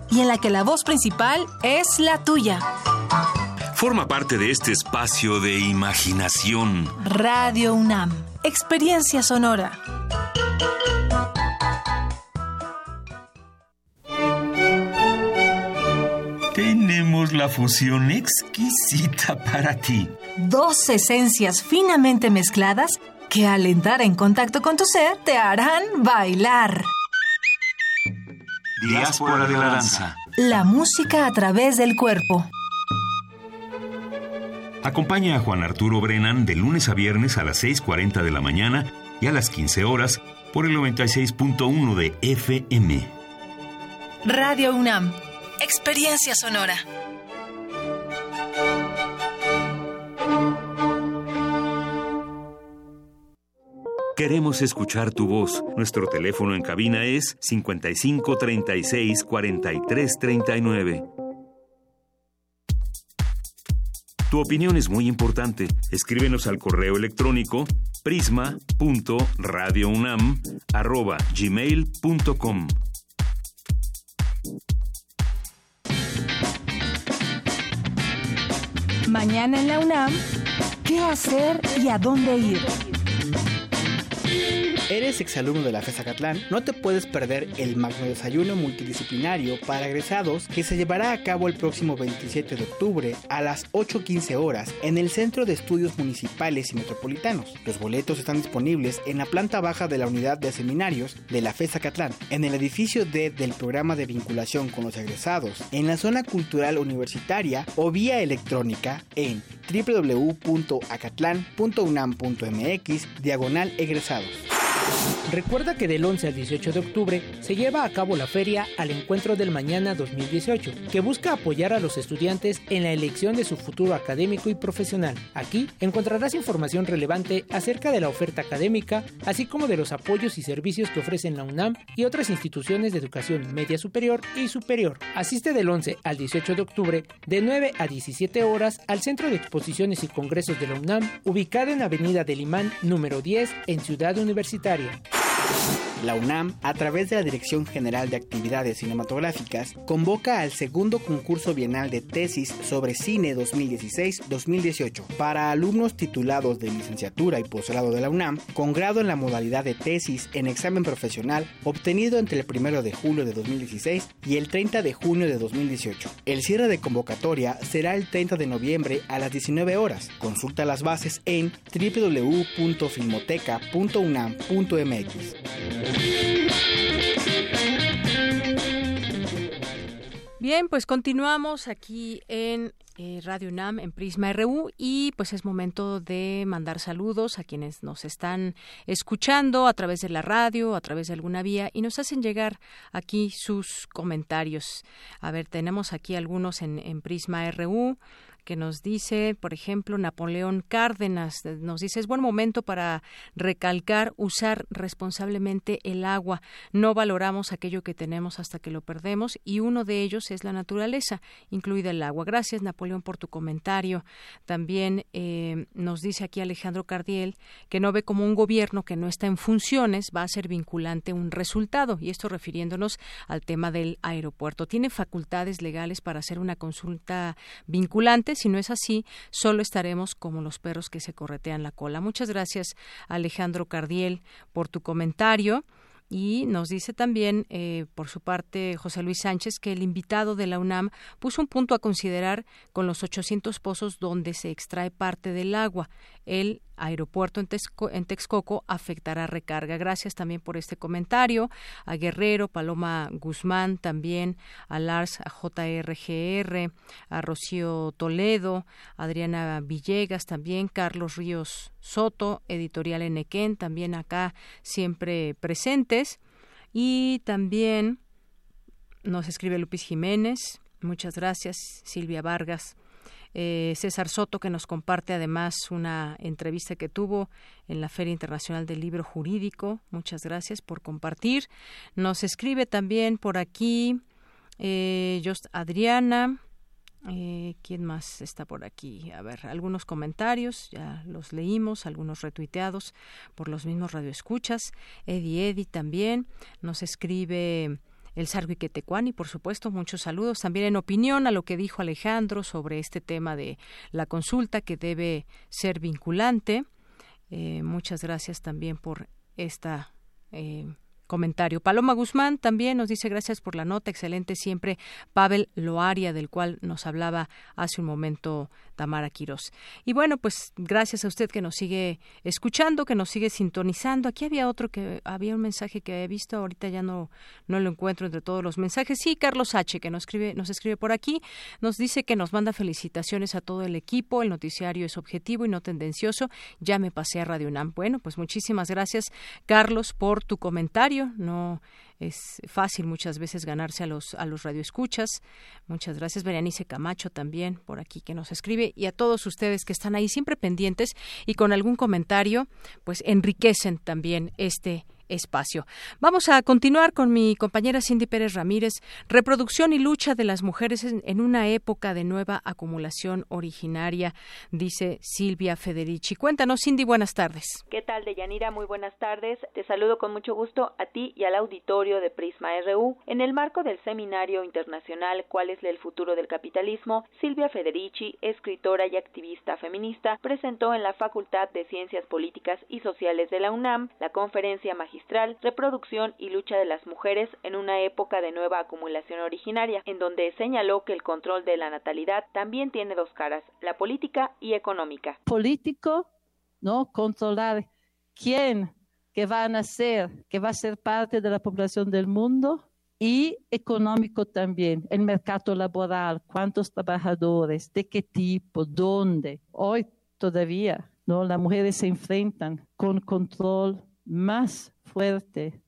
y en la que la voz principal es la tuya. Forma parte de este espacio de imaginación. Radio UNAM, experiencia sonora. Tenemos la fusión exquisita para ti. Dos esencias finamente mezcladas que al entrar en contacto con tu ser te harán bailar. Diáspora de la danza. La música a través del cuerpo. Acompaña a Juan Arturo Brennan de lunes a viernes a las 6.40 de la mañana y a las 15 horas por el 96.1 de FM. Radio UNAM, experiencia sonora. Queremos escuchar tu voz. Nuestro teléfono en cabina es 55 36 43 39. Tu opinión es muy importante. Escríbenos al correo electrónico prisma.radiounam@gmail.com. Mañana en la UNAM, ¿qué hacer y a dónde ir? ¿Eres exalumno de la FESA Catlán? No te puedes perder el magno desayuno multidisciplinario para egresados que se llevará a cabo el próximo 27 de octubre a las 8.15 horas en el Centro de Estudios Municipales y Metropolitanos. Los boletos están disponibles en la planta baja de la unidad de seminarios de la FESA Catlán, en el edificio D del programa de vinculación con los egresados, en la zona cultural universitaria o vía electrónica en www.acatlan.unam.mx diagonal egresados. Recuerda que del 11 al 18 de octubre se lleva a cabo la feria Al Encuentro del Mañana 2018, que busca apoyar a los estudiantes en la elección de su futuro académico y profesional. Aquí encontrarás información relevante acerca de la oferta académica, así como de los apoyos y servicios que ofrecen la UNAM y otras instituciones de educación media superior y superior. Asiste del 11 al 18 de octubre de 9 a 17 horas al Centro de Exposiciones y Congresos de la UNAM, ubicado en Avenida del Imán número 10 en Ciudad Universitaria. Diario. La UNAM, a través de la Dirección General de Actividades Cinematográficas, convoca al segundo concurso bienal de tesis sobre cine 2016-2018 para alumnos titulados de licenciatura y posgrado de la UNAM con grado en la modalidad de tesis en examen profesional obtenido entre el 1 de julio de 2016 y el 30 de junio de 2018. El cierre de convocatoria será el 30 de noviembre a las 19 horas. Consulta las bases en www.filmoteca.unam.mx. Bien, pues continuamos aquí en eh, Radio UNAM en Prisma RU y pues es momento de mandar saludos a quienes nos están escuchando a través de la radio, a través de alguna vía y nos hacen llegar aquí sus comentarios. A ver, tenemos aquí algunos en, en Prisma RU que nos dice, por ejemplo, Napoleón Cárdenas, nos dice, es buen momento para recalcar usar responsablemente el agua. No valoramos aquello que tenemos hasta que lo perdemos y uno de ellos es la naturaleza, incluida el agua. Gracias, Napoleón, por tu comentario. También eh, nos dice aquí Alejandro Cardiel que no ve como un gobierno que no está en funciones va a ser vinculante un resultado, y esto refiriéndonos al tema del aeropuerto. Tiene facultades legales para hacer una consulta vinculante. Si no es así, solo estaremos como los perros que se corretean la cola. Muchas gracias, Alejandro Cardiel, por tu comentario. Y nos dice también, eh, por su parte, José Luis Sánchez, que el invitado de la UNAM puso un punto a considerar con los 800 pozos donde se extrae parte del agua. El aeropuerto en, Texcoco afectará recarga. Gracias también por este comentario. A Guerrero, Paloma Guzmán, también a Lars a JRGR, a Rocío Toledo, Adriana Villegas, también Carlos Ríos Soto, Editorial Enequén, también acá siempre presentes. Y también nos escribe Lupis Jiménez. Muchas gracias. Silvia Vargas. Eh, César Soto, que nos comparte además una entrevista que tuvo en la Feria Internacional del Libro Jurídico. Muchas gracias por compartir. Nos escribe también por aquí eh, Just Adriana. Eh, ¿Quién más está por aquí? A ver, algunos comentarios, ya los leímos, algunos retuiteados por los mismos radioescuchas. Eddie Eddie también nos escribe el y por supuesto, muchos saludos. También en opinión a lo que dijo Alejandro sobre este tema de la consulta que debe ser vinculante. Eh, muchas gracias también por esta eh, comentario. Paloma Guzmán también nos dice gracias por la nota, excelente siempre. Pavel Loaria, del cual nos hablaba hace un momento Tamara Quirós. Y bueno, pues gracias a usted que nos sigue escuchando, que nos sigue sintonizando. Aquí había otro que había un mensaje que he visto, ahorita ya no, no lo encuentro entre todos los mensajes. Sí, Carlos H, que nos escribe, nos escribe por aquí, nos dice que nos manda felicitaciones a todo el equipo, el noticiario es objetivo y no tendencioso. Ya me pasé a Radio UNAM. Bueno, pues muchísimas gracias, Carlos, por tu comentario no es fácil muchas veces ganarse a los a los radioescuchas. Muchas gracias Berenice Camacho también por aquí que nos escribe y a todos ustedes que están ahí siempre pendientes y con algún comentario pues enriquecen también este espacio. Vamos a continuar con mi compañera Cindy Pérez Ramírez. Reproducción y lucha de las mujeres en, una época de nueva acumulación originaria, dice Silvia Federici. Cuéntanos, Cindy, buenas tardes. ¿Qué tal, Deyanira? Muy buenas tardes. Te saludo con mucho gusto a ti y al auditorio de Prisma RU. En el marco del seminario internacional ¿Cuál es el futuro del capitalismo? Silvia Federici, escritora y activista feminista, presentó en la Facultad de Ciencias Políticas y Sociales de la UNAM la conferencia magistral reproducción y lucha de las mujeres en una época de nueva acumulación originaria, en donde señaló que el control de la natalidad también tiene dos caras, la política y económica. Político, ¿no? Controlar quién que va a nacer, que va a ser parte de la población del mundo, y económico también, el mercado laboral, cuántos trabajadores, de qué tipo, dónde. Hoy todavía, ¿no? Las mujeres se enfrentan con control más fuerte,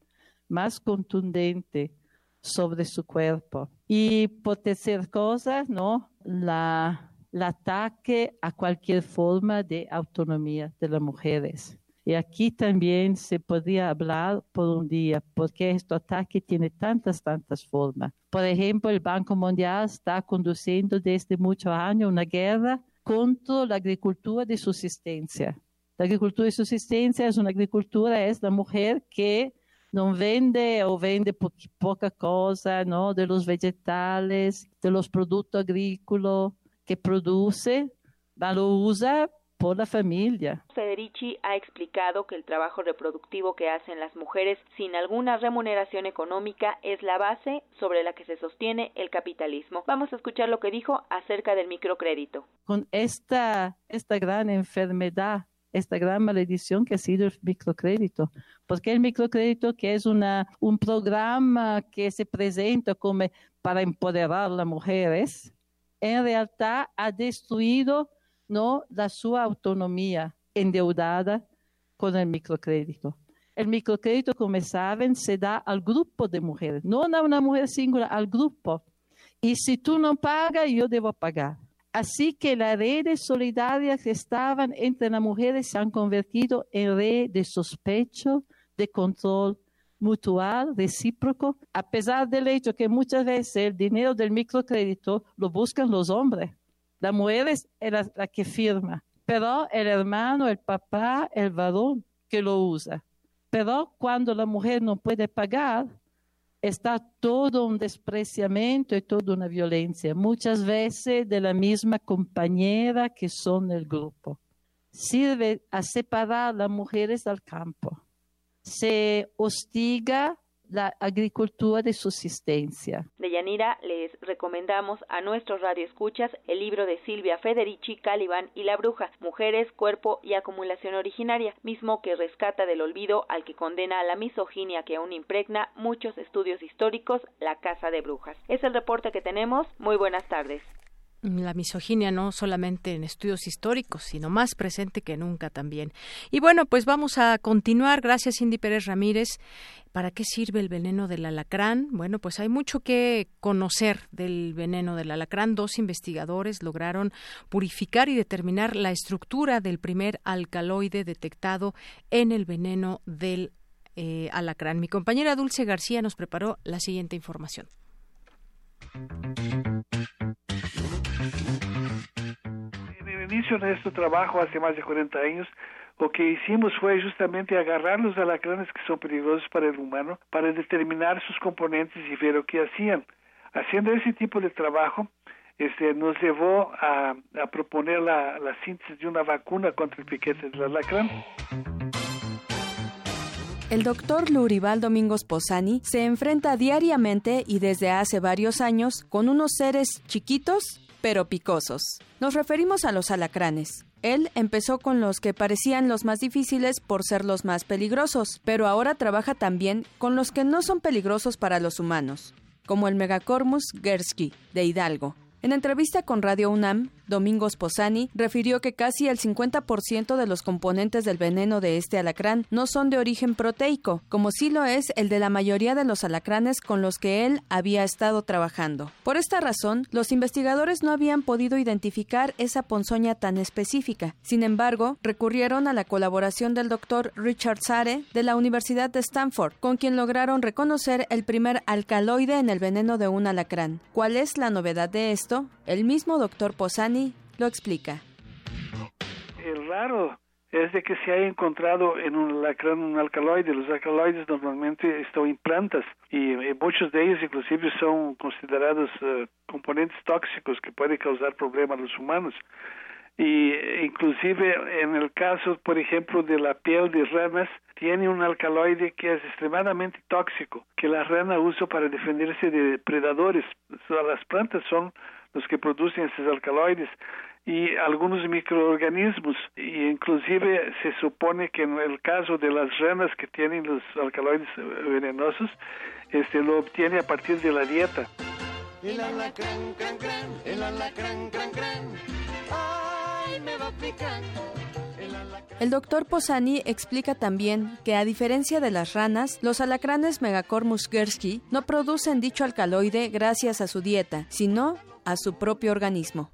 más contundente sobre su cuerpo. Y por tercer cosa, ¿no? El ataque a cualquier forma de autonomía de las mujeres. Y aquí también se podría hablar por un día, porque este ataque tiene tantas, tantas formas. Por ejemplo, el Banco Mundial está conduciendo desde muchos años una guerra contra la agricultura de subsistencia. La agricultura de subsistencia es una agricultura, es la mujer que no vende o vende poca cosa, ¿no? De los vegetales, de los productos agrícolas que produce, lo usa por la familia. Federici ha explicado que el trabajo reproductivo que hacen las mujeres sin alguna remuneración económica es la base sobre la que se sostiene el capitalismo. Vamos a escuchar lo que dijo acerca del microcrédito. Con esta, esta gran enfermedad esta gran maledición que ha sido el microcrédito, porque el microcrédito que es una, un programa que se presenta como para empoderar a las mujeres, en realidad ha destruido ¿no? la su autonomía endeudada con el microcrédito. El microcrédito, como saben, se da al grupo de mujeres, no a una mujer singular, al grupo. Y si tú no pagas, yo debo pagar. Así que las redes solidarias que estaban entre las mujeres se han convertido en redes de sospecho, de control mutual, recíproco, a pesar del hecho que muchas veces el dinero del microcrédito lo buscan los hombres. La mujer es la, la que firma, pero el hermano, el papá, el varón que lo usa. Pero cuando la mujer no puede pagar, está todo un despreciamiento y toda una violencia, muchas veces de la misma compañera que son el grupo. Sirve a separar las mujeres del campo. Se hostiga la agricultura de subsistencia. De Yanira les recomendamos a nuestros radioescuchas el libro de Silvia Federici, Caliban y la Bruja, Mujeres, Cuerpo y Acumulación Originaria, mismo que rescata del olvido al que condena a la misoginia que aún impregna muchos estudios históricos, La Casa de Brujas. Es el reporte que tenemos. Muy buenas tardes la misoginia no solamente en estudios históricos, sino más presente que nunca también. Y bueno, pues vamos a continuar. Gracias, Cindy Pérez Ramírez. ¿Para qué sirve el veneno del alacrán? Bueno, pues hay mucho que conocer del veneno del alacrán. Dos investigadores lograron purificar y determinar la estructura del primer alcaloide detectado en el veneno del eh, alacrán. Mi compañera Dulce García nos preparó la siguiente información. Inicio de este trabajo hace más de 40 años, lo que hicimos fue justamente agarrar los alacranes que son peligrosos para el humano para determinar sus componentes y ver lo que hacían. Haciendo ese tipo de trabajo, este, nos llevó a, a proponer la, la, síntesis de una vacuna contra el piquete del alacrán. El doctor Lurival Domingos Posani se enfrenta diariamente y desde hace varios años con unos seres chiquitos pero picosos. Nos referimos a los alacranes. Él empezó con los que parecían los más difíciles por ser los más peligrosos, pero ahora trabaja también con los que no son peligrosos para los humanos, como el Megacormus gersky de Hidalgo. En entrevista con Radio UNAM, Domingos Posani refirió que casi el 50% de los componentes del veneno de este alacrán no son de origen proteico, como sí lo es el de la mayoría de los alacranes con los que él había estado trabajando. Por esta razón, los investigadores no habían podido identificar esa ponzoña tan específica. Sin embargo, recurrieron a la colaboración del doctor Richard Sare de la Universidad de Stanford, con quien lograron reconocer el primer alcaloide en el veneno de un alacrán. ¿Cuál es la novedad de esto? El mismo doctor Posani lo explica. El raro es de que se haya encontrado en un alacrán un alcaloide. Los alcaloides normalmente están en plantas y, muchos de ellos inclusive son considerados uh, componentes tóxicos que pueden causar problemas a los humanos. Y inclusive en el caso, por ejemplo, de la piel de ranas, tiene un alcaloide que es extremadamente tóxico, que la rana usa para defenderse de predadores. las plantas son los que producen esos alcaloides y algunos microorganismos y inclusive se supone que en el caso de las ranas que tienen los alcaloides venenosos este lo obtiene a partir de la dieta el alacrán, cran, cran, el alacrán, cran, cran. Ay, me va picando. El doctor Posani explica también que a diferencia de las ranas, los alacranes Megacormus gersky no producen dicho alcaloide gracias a su dieta, sino a su propio organismo.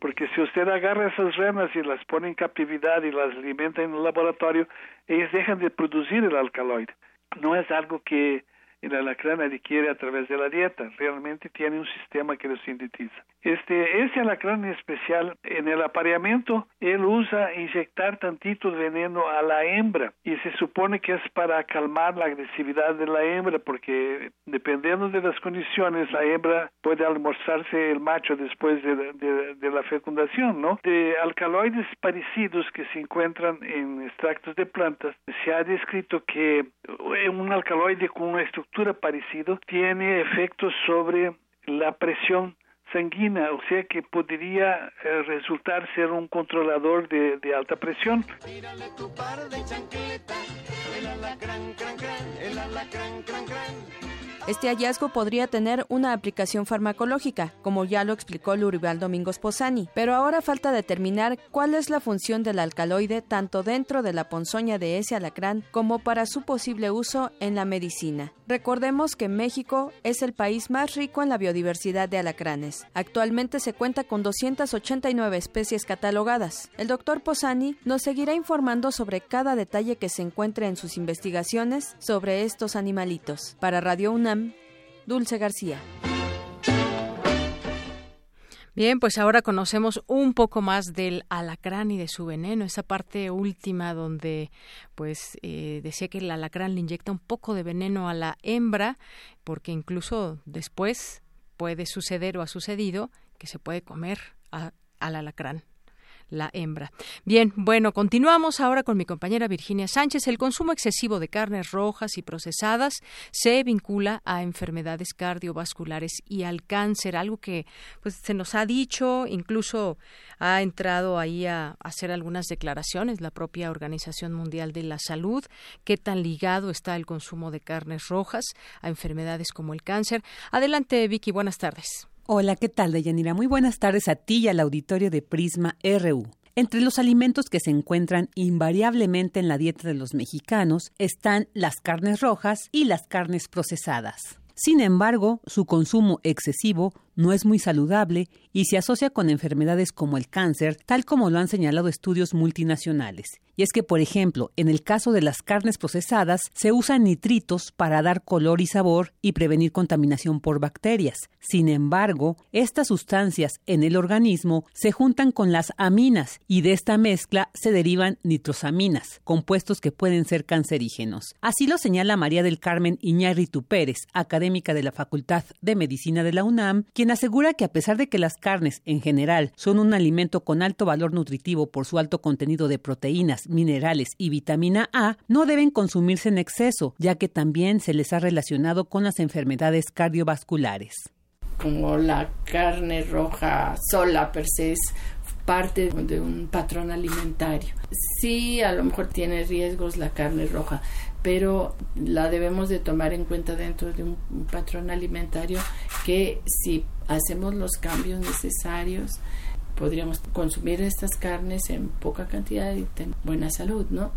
Porque si usted agarra esas ranas y las pone en captividad y las alimenta en el laboratorio, ellas dejan de producir el alcaloide. No es algo que el alacrán adquiere a través de la dieta, realmente tiene un sistema que lo sintetiza. Este, este alacrán en especial, en el apareamiento, él usa inyectar tantito veneno a la hembra y se supone que es para calmar la agresividad de la hembra porque dependiendo de las condiciones la hembra puede almorzarse el macho después de, de, de la fecundación, ¿no? De alcaloides parecidos que se encuentran en extractos de plantas, se ha descrito que un alcaloide con una estructura parecida tiene efectos sobre la presión sanguínea, o sea que podría eh, resultar ser un controlador de, alta presión. Este hallazgo podría tener una aplicación farmacológica, como ya lo explicó Lurival Domingos Posani, pero ahora falta determinar cuál es la función del alcaloide tanto dentro de la ponzoña de ese alacrán como para su posible uso en la medicina. Recordemos que México es el país más rico en la biodiversidad de alacranes. Actualmente se cuenta con 289 especies catalogadas. El doctor Posani nos seguirá informando sobre cada detalle que se encuentre en sus investigaciones sobre estos animalitos. Para Radio UNAM, Dulce García. Bien, pues ahora conocemos un poco más del alacrán y de su veneno, esa parte última donde pues eh, decía que el alacrán le inyecta un poco de veneno a la hembra, porque incluso después puede suceder o ha sucedido que se puede comer al alacrán la hembra. Bien, bueno, continuamos ahora con mi compañera Virginia Sánchez. El consumo excesivo de carnes rojas y procesadas se vincula a enfermedades cardiovasculares y al cáncer, algo que pues se nos ha dicho, incluso ha entrado ahí a hacer algunas declaraciones la propia Organización Mundial de la Salud, qué tan ligado está el consumo de carnes rojas a enfermedades como el cáncer. Adelante, Vicky, buenas tardes. Hola, ¿qué tal, Deyanira? Muy buenas tardes a ti y al auditorio de Prisma RU. Entre los alimentos que se encuentran invariablemente en la dieta de los mexicanos están las carnes rojas y las carnes procesadas. Sin embargo, su consumo excesivo no es muy saludable y se asocia con enfermedades como el cáncer, tal como lo han señalado estudios multinacionales. Y es que, por ejemplo, en el caso de las carnes procesadas, se usan nitritos para dar color y sabor y prevenir contaminación por bacterias. Sin embargo, estas sustancias en el organismo se juntan con las aminas y de esta mezcla se derivan nitrosaminas, compuestos que pueden ser cancerígenos. Así lo señala María del Carmen Iñárritu Pérez, académica de la Facultad de Medicina de la UNAM, asegura que a pesar de que las carnes en general son un alimento con alto valor nutritivo por su alto contenido de proteínas, minerales y vitamina A, no deben consumirse en exceso, ya que también se les ha relacionado con las enfermedades cardiovasculares. Como la carne roja sola per se es parte de un patrón alimentario. Sí, a lo mejor tiene riesgos la carne roja, pero la debemos de tomar en cuenta dentro de un, patrón alimentario que si hacemos los cambios necesarios podríamos consumir estas carnes en poca cantidad y tener buena salud, ¿no?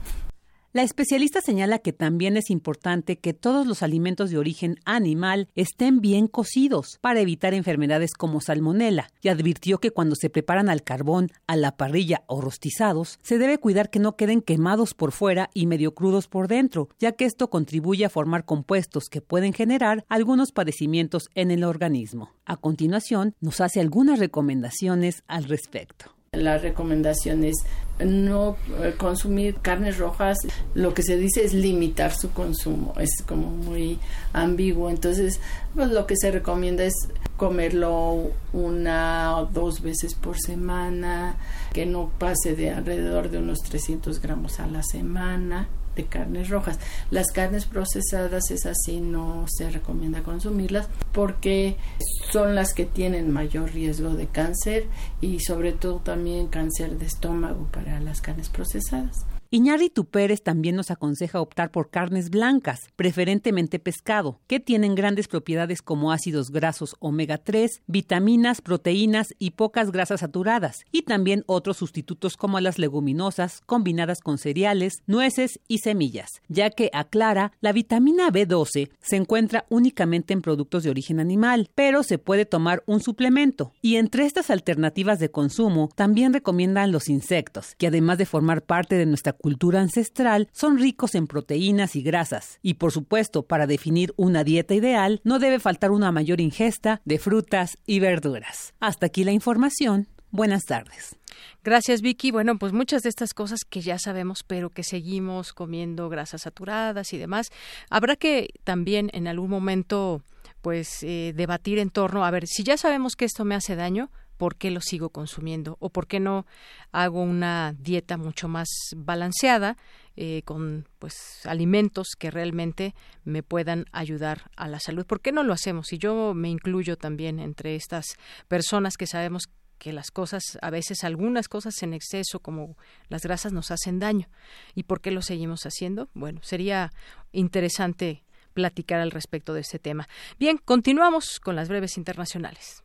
La especialista señala que también es importante que todos los alimentos de origen animal estén bien cocidos para evitar enfermedades como salmonela y advirtió que cuando se preparan al carbón, a la parrilla o rostizados, se debe cuidar que no queden quemados por fuera y medio crudos por dentro, ya que esto contribuye a formar compuestos que pueden generar algunos padecimientos en el organismo. A continuación, nos hace algunas recomendaciones al respecto. La recomendación es no eh, consumir carnes rojas. Lo que se dice es limitar su consumo. Es como muy ambiguo. Entonces, pues lo que se recomienda es comerlo una o dos veces por semana, que no pase de alrededor de unos 300 gramos a la semana de carnes rojas. Las carnes procesadas es así, no se recomienda consumirlas porque son las que tienen mayor riesgo de cáncer y sobre todo también cáncer de estómago para las carnes procesadas. Iñárritu Pérez también nos aconseja optar por carnes blancas, preferentemente pescado, que tienen grandes propiedades como ácidos grasos omega 3, vitaminas, proteínas y pocas grasas saturadas, y también otros sustitutos como las leguminosas combinadas con cereales, nueces y semillas, ya que aclara, la vitamina B12 se encuentra únicamente en productos de origen animal, pero se puede tomar un suplemento. Y entre estas alternativas de consumo también recomiendan los insectos, que además de formar parte de nuestra cultura ancestral son ricos en proteínas y grasas. Y por supuesto, para definir una dieta ideal, no debe faltar una mayor ingesta de frutas y verduras. Hasta aquí la información. Buenas tardes. Gracias, Vicky. Bueno, pues muchas de estas cosas que ya sabemos, pero que seguimos comiendo grasas saturadas y demás, habrá que también en algún momento pues eh, debatir en torno a ver si ya sabemos que esto me hace daño por qué lo sigo consumiendo o por qué no hago una dieta mucho más balanceada eh, con pues alimentos que realmente me puedan ayudar a la salud. ¿Por qué no lo hacemos? Y yo me incluyo también entre estas personas que sabemos que las cosas, a veces algunas cosas en exceso como las grasas nos hacen daño. ¿Y por qué lo seguimos haciendo? Bueno, sería interesante platicar al respecto de este tema. Bien, continuamos con las breves internacionales.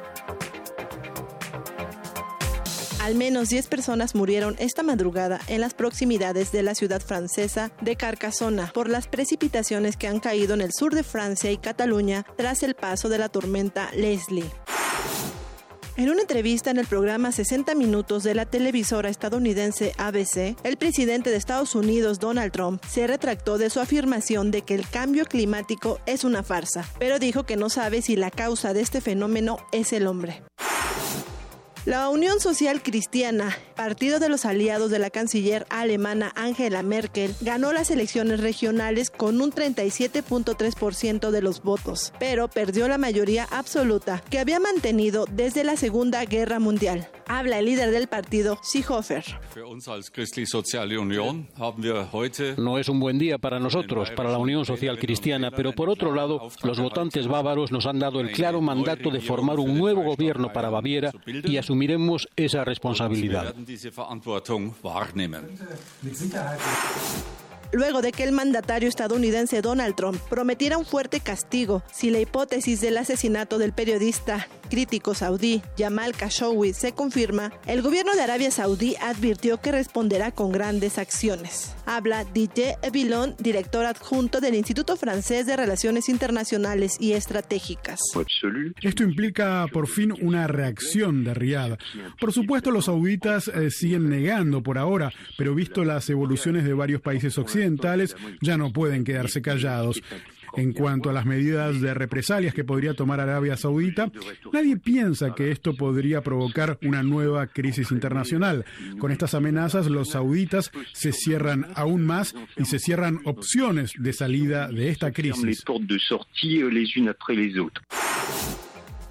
Al menos 10 personas murieron esta madrugada en las proximidades de la ciudad francesa de Carcassonne por las precipitaciones que han caído en el sur de Francia y Cataluña tras el paso de la tormenta Leslie. En una entrevista en el programa 60 Minutos de la televisora estadounidense ABC, el presidente de Estados Unidos, Donald Trump, se retractó de su afirmación de que el cambio climático es una farsa, pero dijo que no sabe si la causa de este fenómeno es el hombre. La Unión Social Cristiana, partido de los aliados de la canciller alemana Angela Merkel, ganó las elecciones regionales con un 37.3% de los votos, pero perdió la mayoría absoluta que había mantenido desde la Segunda Guerra Mundial. Habla el líder del partido, Seehofer. No es un buen día para nosotros, para la Unión Social Cristiana, pero por otro lado, los votantes bávaros nos han dado el claro mandato de formar un nuevo gobierno para Baviera y asumiremos esa responsabilidad luego de que el mandatario estadounidense Donald Trump prometiera un fuerte castigo si la hipótesis del asesinato del periodista crítico saudí Jamal Khashoggi se confirma, el gobierno de Arabia Saudí advirtió que responderá con grandes acciones. Habla DJ Evilon, director adjunto del Instituto Francés de Relaciones Internacionales y Estratégicas. Esto implica por fin una reacción de Riyadh. Por supuesto, los sauditas eh, siguen negando por ahora, pero visto las evoluciones de varios países occidentales, ya no pueden quedarse callados. En cuanto a las medidas de represalias que podría tomar Arabia Saudita, nadie piensa que esto podría provocar una nueva crisis internacional. Con estas amenazas, los sauditas se cierran aún más y se cierran opciones de salida de esta crisis.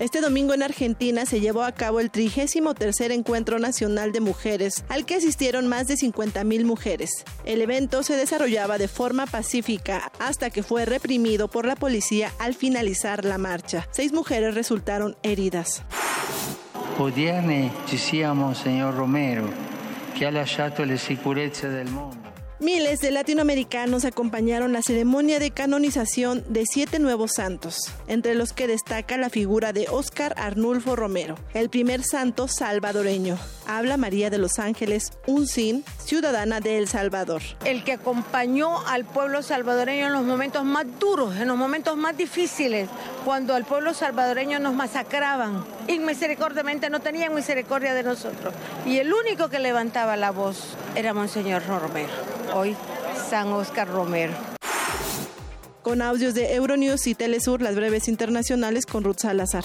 Este domingo en Argentina se llevó a cabo el 33 Encuentro Nacional de Mujeres, al que asistieron más de 50.000 mujeres. El evento se desarrollaba de forma pacífica hasta que fue reprimido por la policía al finalizar la marcha. Seis mujeres resultaron heridas. Ci siamo, señor Romero, que ha lasciato le sicurezze del mundo. Miles de latinoamericanos acompañaron la ceremonia de canonización de siete nuevos santos, entre los que destaca la figura de Óscar Arnulfo Romero, el primer santo salvadoreño. Habla María de los Ángeles Uncin, ciudadana de El Salvador. El que acompañó al pueblo salvadoreño en los momentos más duros, en los momentos más difíciles, cuando al pueblo salvadoreño nos masacraban. Inmisericordiamente no tenían misericordia de nosotros. Y el único que levantaba la voz era Monseñor Romero hoy San Oscar Romero. Con audios de Euronews y Telesur, las breves internacionales con Ruth Salazar.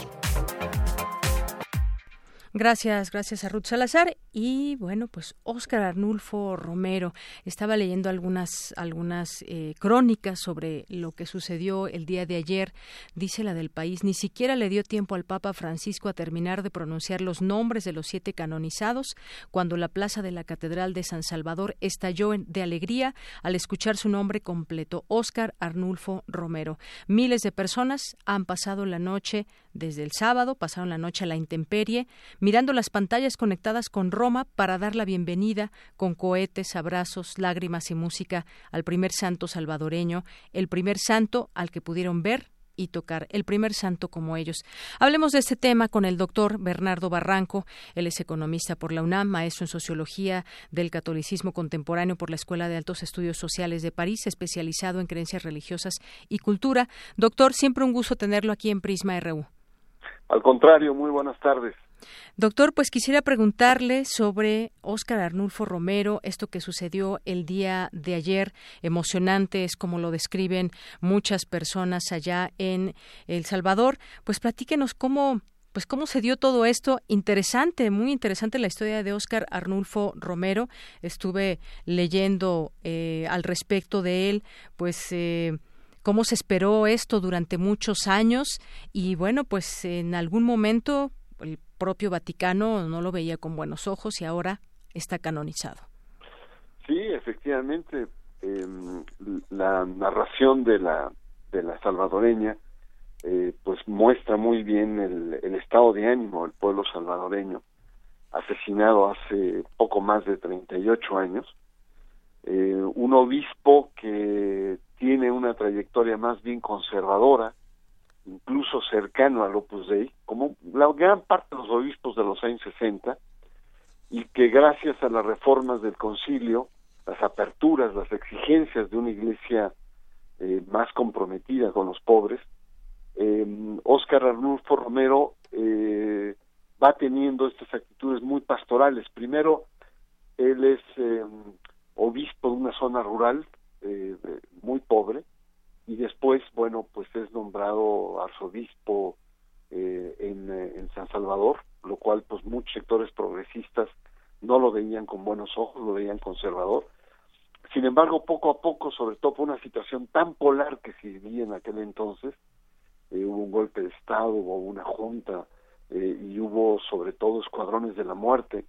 Gracias, gracias a Ruth Salazar. Y bueno, pues Óscar Arnulfo Romero estaba leyendo algunas, algunas eh, crónicas sobre lo que sucedió el día de ayer. Dice la del país, ni siquiera le dio tiempo al Papa Francisco a terminar de pronunciar los nombres de los siete canonizados cuando la plaza de la Catedral de San Salvador estalló de alegría al escuchar su nombre completo, Óscar Arnulfo Romero. Miles de personas han pasado la noche desde el sábado, pasaron la noche a la intemperie, mirando las pantallas conectadas con Roma para dar la bienvenida con cohetes, abrazos, lágrimas y música al primer santo salvadoreño, el primer santo al que pudieron ver y tocar el primer santo como ellos. Hablemos de este tema con el doctor Bernardo Barranco. Él es economista por la UNAM, maestro en sociología del catolicismo contemporáneo por la Escuela de Altos Estudios Sociales de París, especializado en creencias religiosas y cultura. Doctor, siempre un gusto tenerlo aquí en Prisma RU. Al contrario, muy buenas tardes. Doctor, pues quisiera preguntarle sobre Óscar Arnulfo Romero, esto que sucedió el día de ayer, emocionante, es como lo describen muchas personas allá en El Salvador. Pues platíquenos cómo pues cómo se dio todo esto. Interesante, muy interesante la historia de Óscar Arnulfo Romero. Estuve leyendo eh, al respecto de él, pues eh, cómo se esperó esto durante muchos años y bueno, pues en algún momento el propio Vaticano no lo veía con buenos ojos y ahora está canonizado. Sí, efectivamente. em, la narración de la de la salvadoreña eh, pues muestra muy bien el, el, estado de ánimo del pueblo salvadoreño asesinado hace poco más de 38 años eh, un obispo que tiene una trayectoria más bien conservadora incluso cercano al Opus Dei como la gran parte de los obispos de los años 60 y que gracias a las reformas del concilio las aperturas, las exigencias de una iglesia eh, más comprometida con los pobres, eh, Óscar Arnulfo Romero eh, va teniendo estas actitudes muy pastorales. Primero, él es eh, obispo de una zona rural eh, muy pobre y después, bueno, pues es nombrado arzobispo en, en San Salvador, lo cual pues muchos sectores progresistas no lo veían con buenos ojos, lo veían conservador. Sin embargo, poco a poco, sobre todo por una situación tan polar que se vivía en aquel entonces, eh, hubo un golpe de Estado, hubo una junta eh, y hubo sobre todo escuadrones de la muerte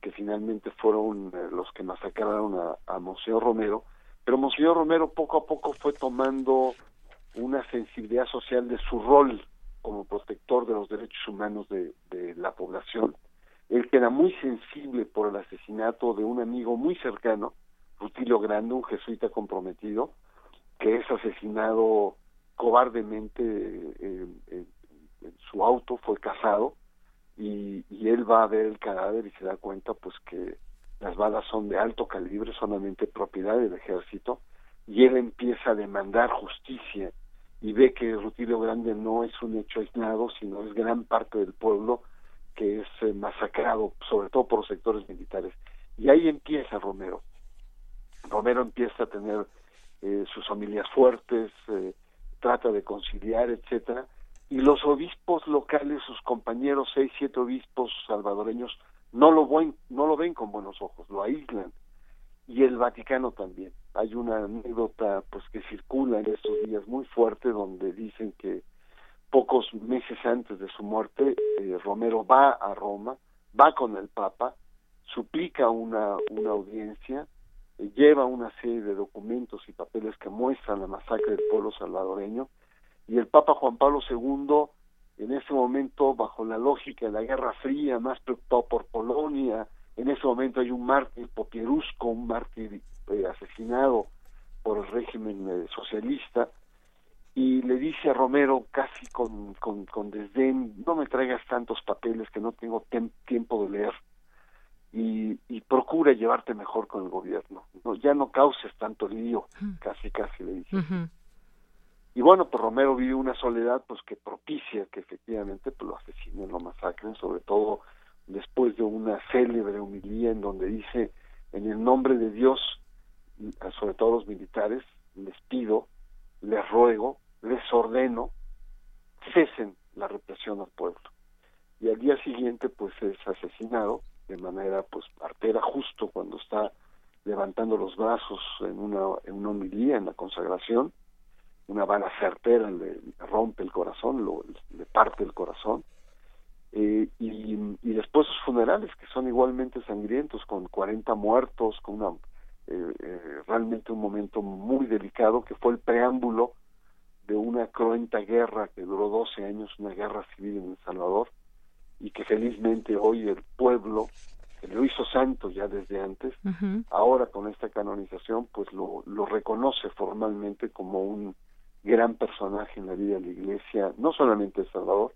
que finalmente fueron eh, los que masacraron a, a Monseñor Romero, pero Monseñor Romero poco a poco fue tomando una sensibilidad social de su rol como protector de los derechos humanos de, la población. Él queda muy sensible por el asesinato de un amigo muy cercano, Rutilio Grande, un jesuita comprometido, que es asesinado cobardemente en, su auto, fue casado, y, y, él va a ver el cadáver y se da cuenta pues que las balas son de alto calibre, solamente propiedad del ejército, y él empieza a demandar justicia y ve que Rutilio Grande no es un hecho aislado, sino es gran parte del pueblo que es eh, masacrado, sobre todo por sectores militares. Y ahí empieza Romero. Romero empieza a tener eh, sus familias fuertes, eh, trata de conciliar, etcétera, y los obispos locales, sus compañeros, seis, siete obispos salvadoreños, no lo ven, no lo ven con buenos ojos, lo aíslan, y el Vaticano también. Hay una anécdota pues que circula en estos días muy fuerte donde dicen que pocos meses antes de su muerte eh, Romero va a Roma, va con el Papa, suplica una, una audiencia, lleva una serie de documentos y papeles que muestran la masacre del pueblo salvadoreño y el Papa Juan Pablo II en ese momento bajo la lógica de la Guerra Fría más preocupado por Polonia en ese momento hay un mártir popierusco un mártir eh, asesinado por el régimen eh, socialista y le dice a Romero casi con, con, con desdén no me traigas tantos papeles que no tengo tiempo de leer y, y procura llevarte mejor con el gobierno. No, ya no causes tanto lío, casi casi le dice. Y bueno, pues Romero vive una soledad pues que propicia que efectivamente pues, lo asesinen, lo masacren, sobre todo después de una célebre humilía en donde dice en el nombre de Dios, sobre todo los militares, les pido, les ruego, les ordeno, cesen la represión al pueblo. Y al día siguiente pues es asesinado de manera pues artera justo cuando está levantando los brazos en una en una homilía en la consagración una bala certera le, rompe el corazón lo, le parte el corazón. Eh, y, y después sus funerales que son igualmente sangrientos con 40 muertos con una eh, eh, realmente un momento muy delicado que fue el preámbulo de una cruenta guerra que duró 12 años una guerra civil en El Salvador y que felizmente hoy el pueblo que lo hizo santo ya desde antes, ahora con esta canonización pues lo, lo reconoce formalmente como un gran personaje en la vida de la Iglesia, no solamente de Salvador,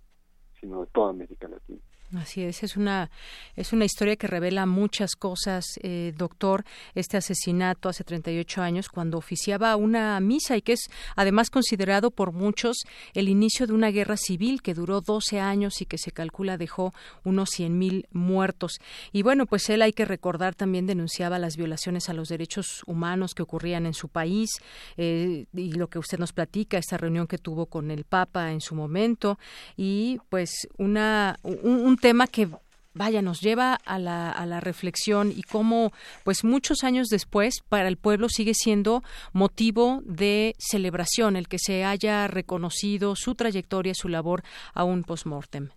sino de toda América Latina. Así es, es una, es una historia que revela muchas cosas, eh, doctor, este asesinato hace 38 años cuando oficiaba una misa y que es además considerado por muchos el inicio de una guerra civil que duró 12 años y que se calcula dejó unos 100.000 muertos. Y bueno, pues él hay que recordar también denunciaba las violaciones a los derechos humanos que ocurrían en su país eh, y lo que usted nos platica, esta reunión que tuvo con el Papa en su momento y pues una, un tema que vaya, nos lleva a la, a la reflexión y cómo, pues muchos años después, para el pueblo sigue siendo motivo de celebración el que se haya reconocido su trayectoria, su labor a un post-mortem.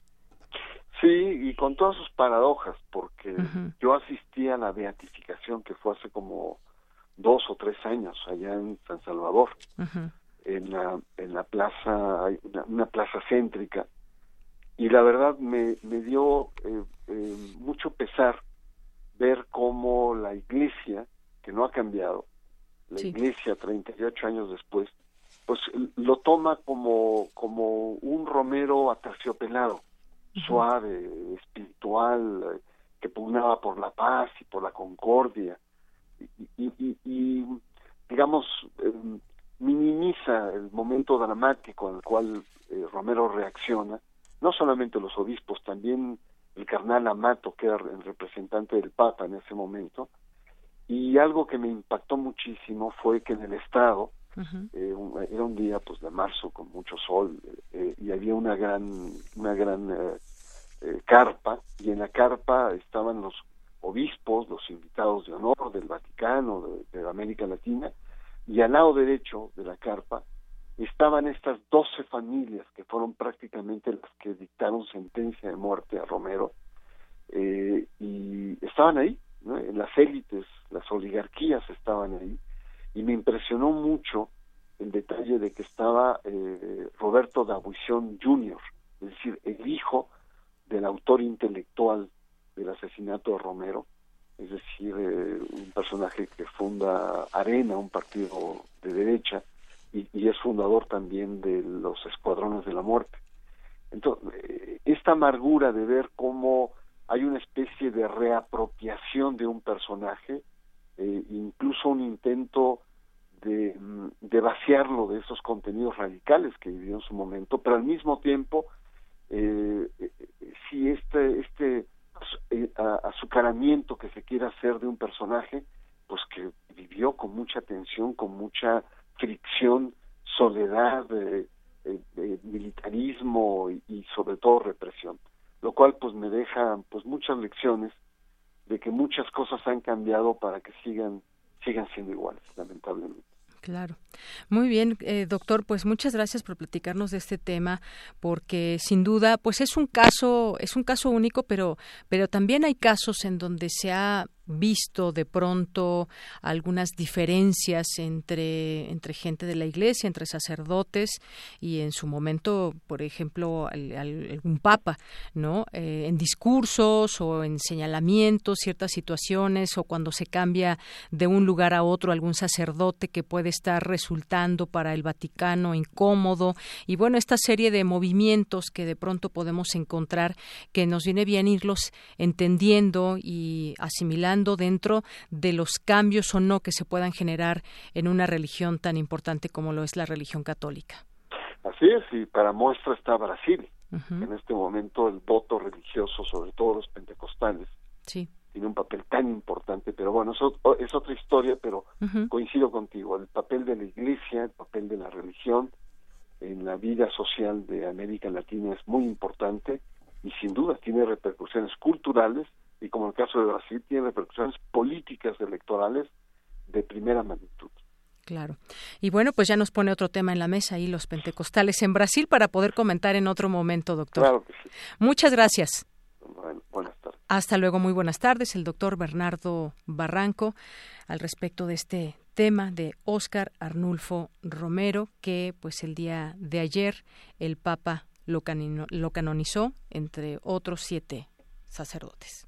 Sí, y con todas sus paradojas, porque yo asistí a la beatificación que fue hace como dos o tres años allá en San Salvador. En la, en la plaza, una, plaza céntrica. Y la verdad me, me dio eh, eh, mucho pesar ver cómo la iglesia, que no ha cambiado, la iglesia 38 años después, pues lo toma como, como un romero aterciopelado, suave, espiritual, que pugnaba por la paz y por la concordia. Y, y, digamos, em, minimiza el momento dramático el cual eh, Romero reacciona, no solamente los obispos, también el carnal Amato, que era el representante del Papa en ese momento, y algo que me impactó muchísimo fue que en el Estado, eh, era un día pues de marzo con mucho sol eh, y había una gran una gran eh, carpa y en la carpa estaban los obispos los invitados de honor del Vaticano de, América Latina y al lado derecho de la carpa estaban estas doce familias que fueron prácticamente las que dictaron sentencia de muerte a Romero y estaban ahí en las élites las oligarquías estaban ahí y me impresionó mucho el detalle de que estaba eh, Roberto Dabuición Jr., es decir, el hijo del autor intelectual del asesinato de Romero, es decir, eh, un personaje que funda Arena, un partido de derecha, y, es fundador también de los Escuadrones de la Muerte. Entonces, eh, esta amargura de ver cómo hay una especie de reapropiación de un personaje, eh, incluso un intento de, mm, vaciarlo de esos contenidos radicales que vivió en su momento, pero al mismo tiempo, eh, eh si este, este eh, azucaramiento que se quiere hacer de un personaje, pues que vivió con mucha tensión, con mucha fricción, soledad, militarismo y, sobre todo represión, lo cual pues me deja pues muchas lecciones de que muchas cosas han cambiado para que sigan sigan siendo iguales, lamentablemente. Claro. Muy bien, eh, doctor, pues muchas gracias por platicarnos de este tema, porque sin duda, pues es un caso, es un caso único, pero, pero también hay casos en donde se ha visto de pronto algunas diferencias entre, entre gente de la iglesia, entre sacerdotes y en su momento, por ejemplo, algún papa, ¿no? Eh, en discursos o en señalamientos, ciertas situaciones o cuando se cambia de un lugar a otro algún sacerdote que puede estar resultando para el Vaticano incómodo y bueno, esta serie de movimientos que de pronto podemos encontrar que nos viene bien irlos entendiendo y asimilando dentro de los cambios o no que se puedan generar en una religión tan importante como lo es la religión católica. Así es, y para muestra está Brasil. En este momento el voto religioso, sobre todo los pentecostales, sí. tiene un papel tan importante, pero bueno, eso es otra historia, pero coincido contigo, el papel de la iglesia, el papel de la religión en la vida social de América Latina es muy importante y sin duda tiene repercusiones culturales y como el caso de Brasil tiene repercusiones políticas electorales de primera magnitud. Claro. Y bueno, pues ya nos pone otro tema en la mesa ahí los pentecostales en Brasil para poder comentar en otro momento, doctor. Claro que sí. Muchas gracias. Bueno, buenas tardes. Hasta luego, muy buenas tardes. El doctor Bernardo Barranco al respecto de este tema de Óscar Arnulfo Romero, que pues el día de ayer el Papa lo canonizó, entre otros siete sacerdotes.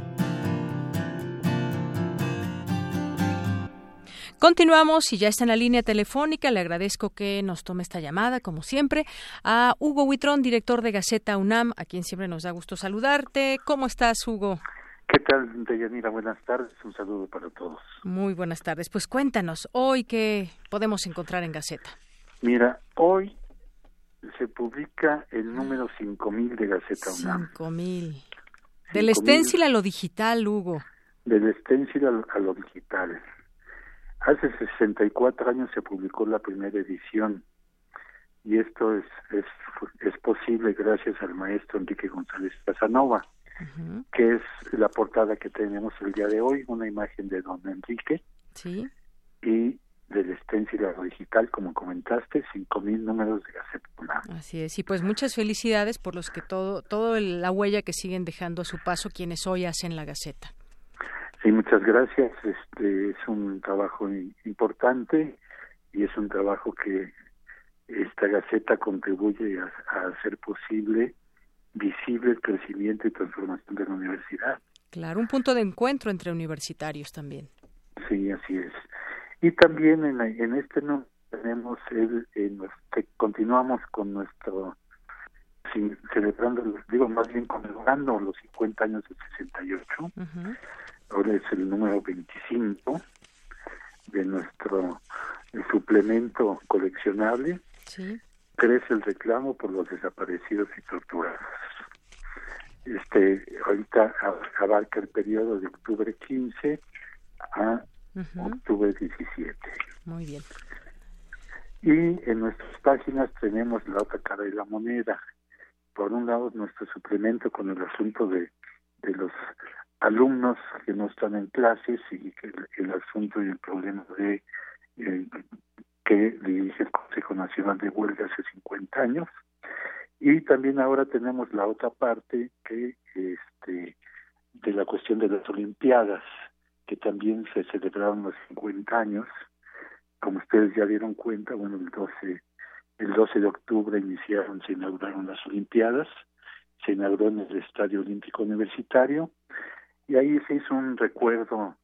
Continuamos y ya está en la línea telefónica. Le agradezco que nos tome esta llamada, como siempre, a Hugo Huitrón, director de Gaceta UNAM, a quien siempre nos da gusto saludarte. ¿Cómo estás, Hugo? ¿Qué tal, Deyanira? Buenas tardes. Un saludo para todos. Muy buenas tardes. Pues cuéntanos, hoy qué podemos encontrar en Gaceta. Mira, hoy se publica el número 5000 de Gaceta UNAM. 5000. Del stencil a lo digital, Hugo. Del stencil a lo digital. Hace 64 años se publicó la primera edición y esto es, es, es posible gracias al maestro Enrique González Casanova. que es la portada que tenemos el día de hoy, una imagen de don Enrique. Sí. Y del stencil digital, como comentaste, 5.000 números de Gaceta. Así es, y pues muchas felicidades por los que todo, todo la huella que siguen dejando a su paso quienes hoy hacen la Gaceta. Sí, muchas gracias. Este es un trabajo importante y es un trabajo que esta Gaceta contribuye a, a hacer posible visible el crecimiento y transformación de la universidad. Claro, un punto de encuentro entre universitarios también. Sí, así es. Y también en, en este no tenemos el, que continuamos con nuestro celebrando, digo más bien conmemorando los 50 años del 68. Ahora es el número 25 de nuestro suplemento coleccionable. Crece el reclamo por los desaparecidos y torturados. Este ahorita abarca el periodo de octubre 15 a octubre 17. Muy bien. Y en nuestras páginas tenemos la otra cara de la moneda. Por un lado, nuestro suplemento con el asunto de, de los alumnos que no están en clases y el, asunto y el problema de eh, que dirige el Consejo Nacional de Huelga hace 50 años. Y también ahora tenemos la otra parte que este de la cuestión de las Olimpiadas que también se celebraron los 50 años. Como ustedes ya dieron cuenta, bueno, el 12, el 12 de octubre iniciaron, se inauguraron las Olimpiadas, se inauguró en el Estadio Olímpico Universitario y ahí se hizo un recuerdo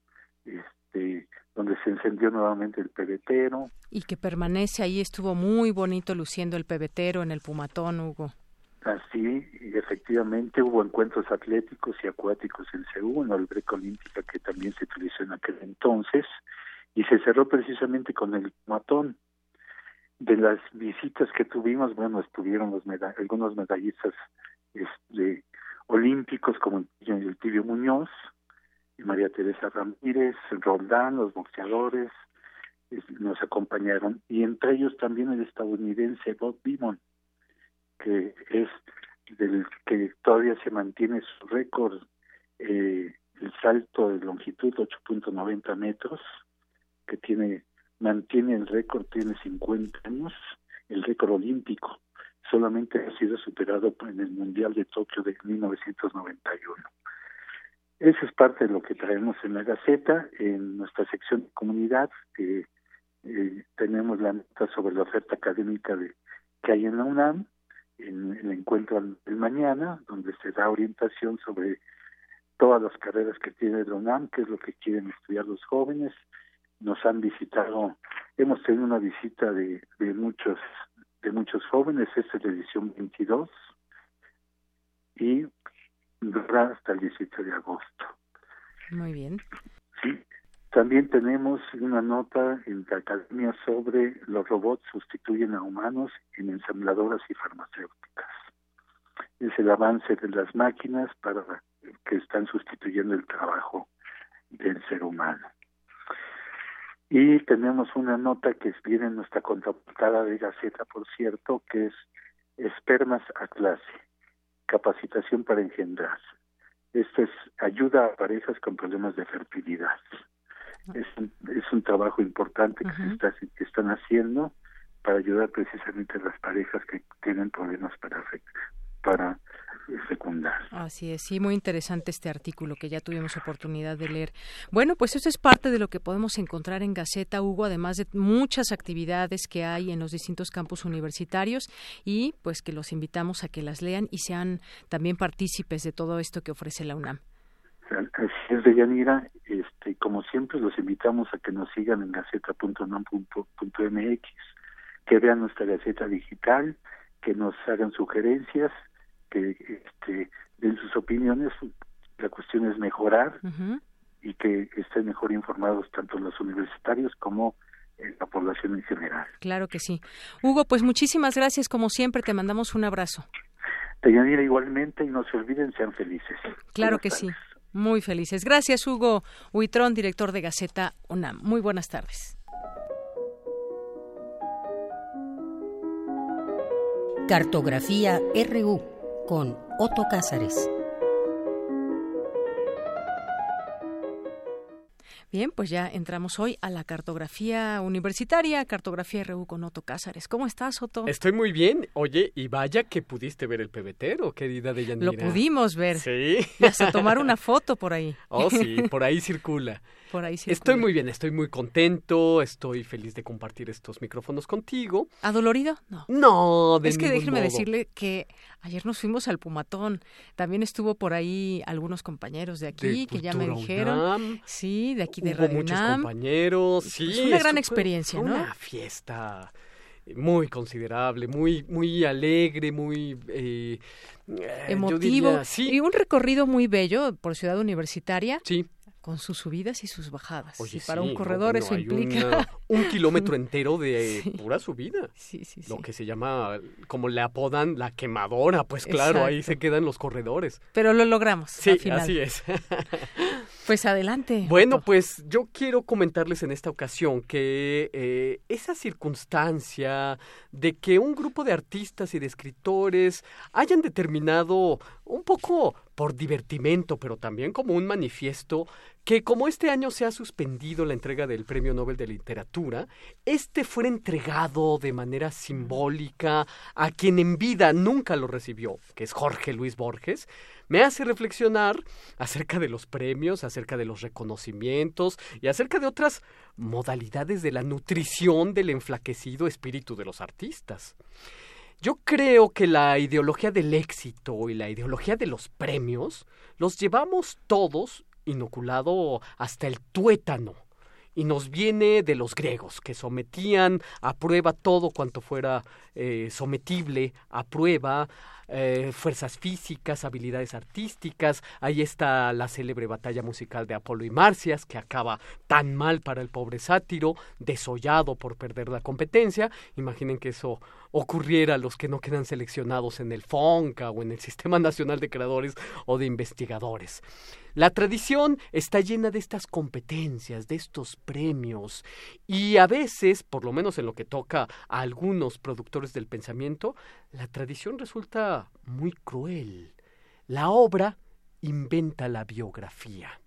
este donde se encendió nuevamente el pebetero. Y que permanece ahí, estuvo muy bonito luciendo el pebetero en el Pumatón, Hugo. Así, y efectivamente hubo encuentros atléticos y acuáticos en Seúl, en la alberca olímpica que también se utilizó en aquel entonces, y se cerró precisamente con el matón. De las visitas que tuvimos, bueno, estuvieron los algunos medallistas este, olímpicos como el Tibio Muñoz, y María Teresa Ramírez, Roldán, los boxeadores, nos acompañaron, y entre ellos también el estadounidense Bob Beamon, que es del que todavía se mantiene su récord, eh, el salto de longitud 8.90 metros, que tiene mantiene el récord, tiene 50 años, el récord olímpico. Solamente ha sido superado en el Mundial de Tokio de 1991. Eso es parte de lo que traemos en la Gaceta. En nuestra sección de comunidad eh, tenemos la nota sobre la oferta académica de, que hay en la UNAM en el encuentro del mañana, donde se da orientación sobre todas las carreras que tiene el UNAM, qué es lo que quieren estudiar los jóvenes. Nos han visitado, hemos tenido una visita de muchos de muchos jóvenes, esta es la edición 22 y durará hasta el 17 de agosto. Muy bien. Sí, también tenemos una nota en la academia sobre los robots sustituyen a humanos en ensambladoras y farmacéuticas. Es el avance de las máquinas para que están sustituyendo el trabajo del ser humano. Y tenemos una nota que viene en nuestra contraportada de Gaceta, por cierto, que es Espermas a clase, capacitación para engendrar. Esto es ayuda a parejas con problemas de fertilidad. Es un, es un trabajo importante que se está que están haciendo para ayudar precisamente a las parejas que tienen problemas para para Así es, sí, muy interesante este artículo que ya tuvimos oportunidad de leer. Bueno, pues eso es parte de lo que podemos encontrar en Gaceta, Hugo, además de muchas actividades que hay en los distintos campus universitarios y pues que los invitamos a que las lean y sean también partícipes de todo esto que ofrece la UNAM. Así es, Deyanira. Este, como siempre, los invitamos a que nos sigan en gaceta.unam.mx, que vean nuestra gaceta digital, que nos hagan sugerencias, que este, den sus opiniones. La cuestión es mejorar y que estén mejor informados tanto los universitarios como la población en general. Claro que sí. Hugo, pues muchísimas gracias. Como siempre, te mandamos un abrazo. Deyanira, igualmente, y no se olviden, sean felices. Claro que sí. Muy felices. Gracias, Hugo Huitrón, director de Gaceta UNAM. Muy buenas tardes. Cartografía RU con Otto Cázares. Bien, pues ya entramos hoy a la cartografía universitaria, cartografía RU con Otto Cázares. ¿Cómo estás, Otto? Estoy muy bien. Oye, y vaya que pudiste ver el pebetero, querida de Yanira. Lo pudimos ver. Sí. Y hasta tomar una foto por ahí. Oh, sí, por ahí circula. Por ahí Estoy muy bien, estoy muy contento, estoy feliz de compartir estos micrófonos contigo. ¿Adolorido? No. No, de Es que déjeme modo. decirle que ayer nos fuimos al Pumatón. También estuvo por ahí algunos compañeros de aquí De que ya me dijeron. UNAM. Sí, de aquí de Hubo Radio muchos UNAM. compañeros, sí. Es una gran fue experiencia, ¿no? Una fiesta muy considerable, muy, muy alegre, muy eh, Emotivo. diría, sí, Y un recorrido muy bello por Ciudad Universitaria. Sí. Con sus subidas y sus bajadas. Oye, y para sí, un corredor eso implica... una- un kilómetro entero de Sí. pura subida. Sí, sí, Lo que se llama, como le apodan, la quemadora. Pues claro, ahí se quedan los corredores. Pero lo logramos Sí, al final. así es. Pues adelante. Bueno, pues yo quiero comentarles en esta ocasión que eh, esa circunstancia de que un grupo de artistas y de escritores hayan determinado un poco por divertimento, pero también como un manifiesto, que como este año se ha suspendido la entrega del Premio Nobel de Literatura, este fuera entregado de manera simbólica a quien en vida nunca lo recibió, que es Jorge Luis Borges, me hace reflexionar acerca de los premios, acerca de los reconocimientos y acerca de otras modalidades de la nutrición del enflaquecido espíritu de los artistas. Yo creo que la ideología del éxito y la ideología de los premios los llevamos todos inoculado hasta el tuétano y nos viene de los griegos, que sometían a prueba todo cuanto fuera eh, sometible a prueba, eh, fuerzas físicas, habilidades artísticas. Ahí está la célebre batalla musical de Apolo y Marcias, que acaba tan mal para el pobre sátiro, desollado por perder la competencia. Imaginen que eso ocurriera a los que no quedan seleccionados en el FONCA o en el Sistema Nacional de Creadores o de Investigadores. La tradición está llena de estas competencias, de estos premios, y a veces, por lo menos en lo que toca a algunos productores del pensamiento, la tradición resulta muy cruel. La obra inventa la biografía.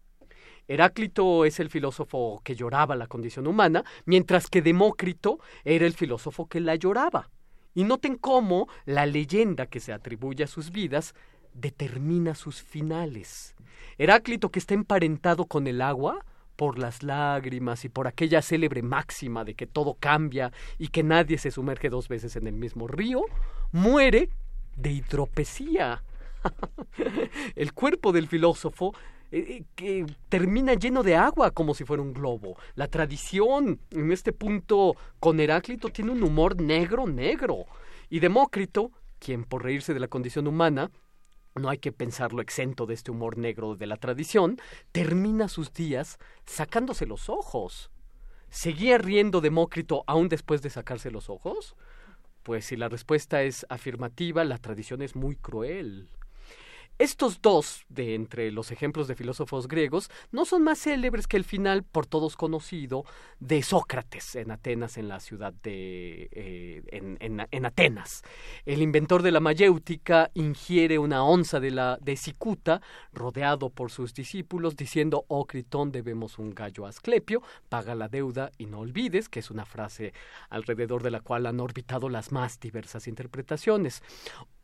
Heráclito es el filósofo que lloraba la condición humana, mientras que Demócrito era el filósofo que la lloraba. Y noten cómo la leyenda que se atribuye a sus vidas determina sus finales. Heráclito, que está emparentado con el agua, por las lágrimas y por aquella célebre máxima de que todo cambia y que nadie se sumerge dos veces en el mismo río, muere de hidropesía. el cuerpo del filósofo eh, que termina lleno de agua como si fuera un globo. La tradición en este punto con Heráclito tiene un humor negro, negro. Y Demócrito, quien por reírse de la condición humana, no hay que pensarlo exento de este humor negro de la tradición, termina sus días sacándose los ojos. ¿Seguía riendo Demócrito aún después de sacarse los ojos? Pues si la respuesta es afirmativa, la tradición es muy cruel. Estos dos, de entre los ejemplos de filósofos griegos, no son más célebres que el final, por todos conocido, de Sócrates en Atenas, en la ciudad de. Eh, en, en, en, Atenas. El inventor de la mayéutica ingiere una onza de la de cicuta, rodeado por sus discípulos, diciendo: Oh Critón, debemos un gallo a Asclepio, paga la deuda y no olvides, que es una frase alrededor de la cual han orbitado las más diversas interpretaciones.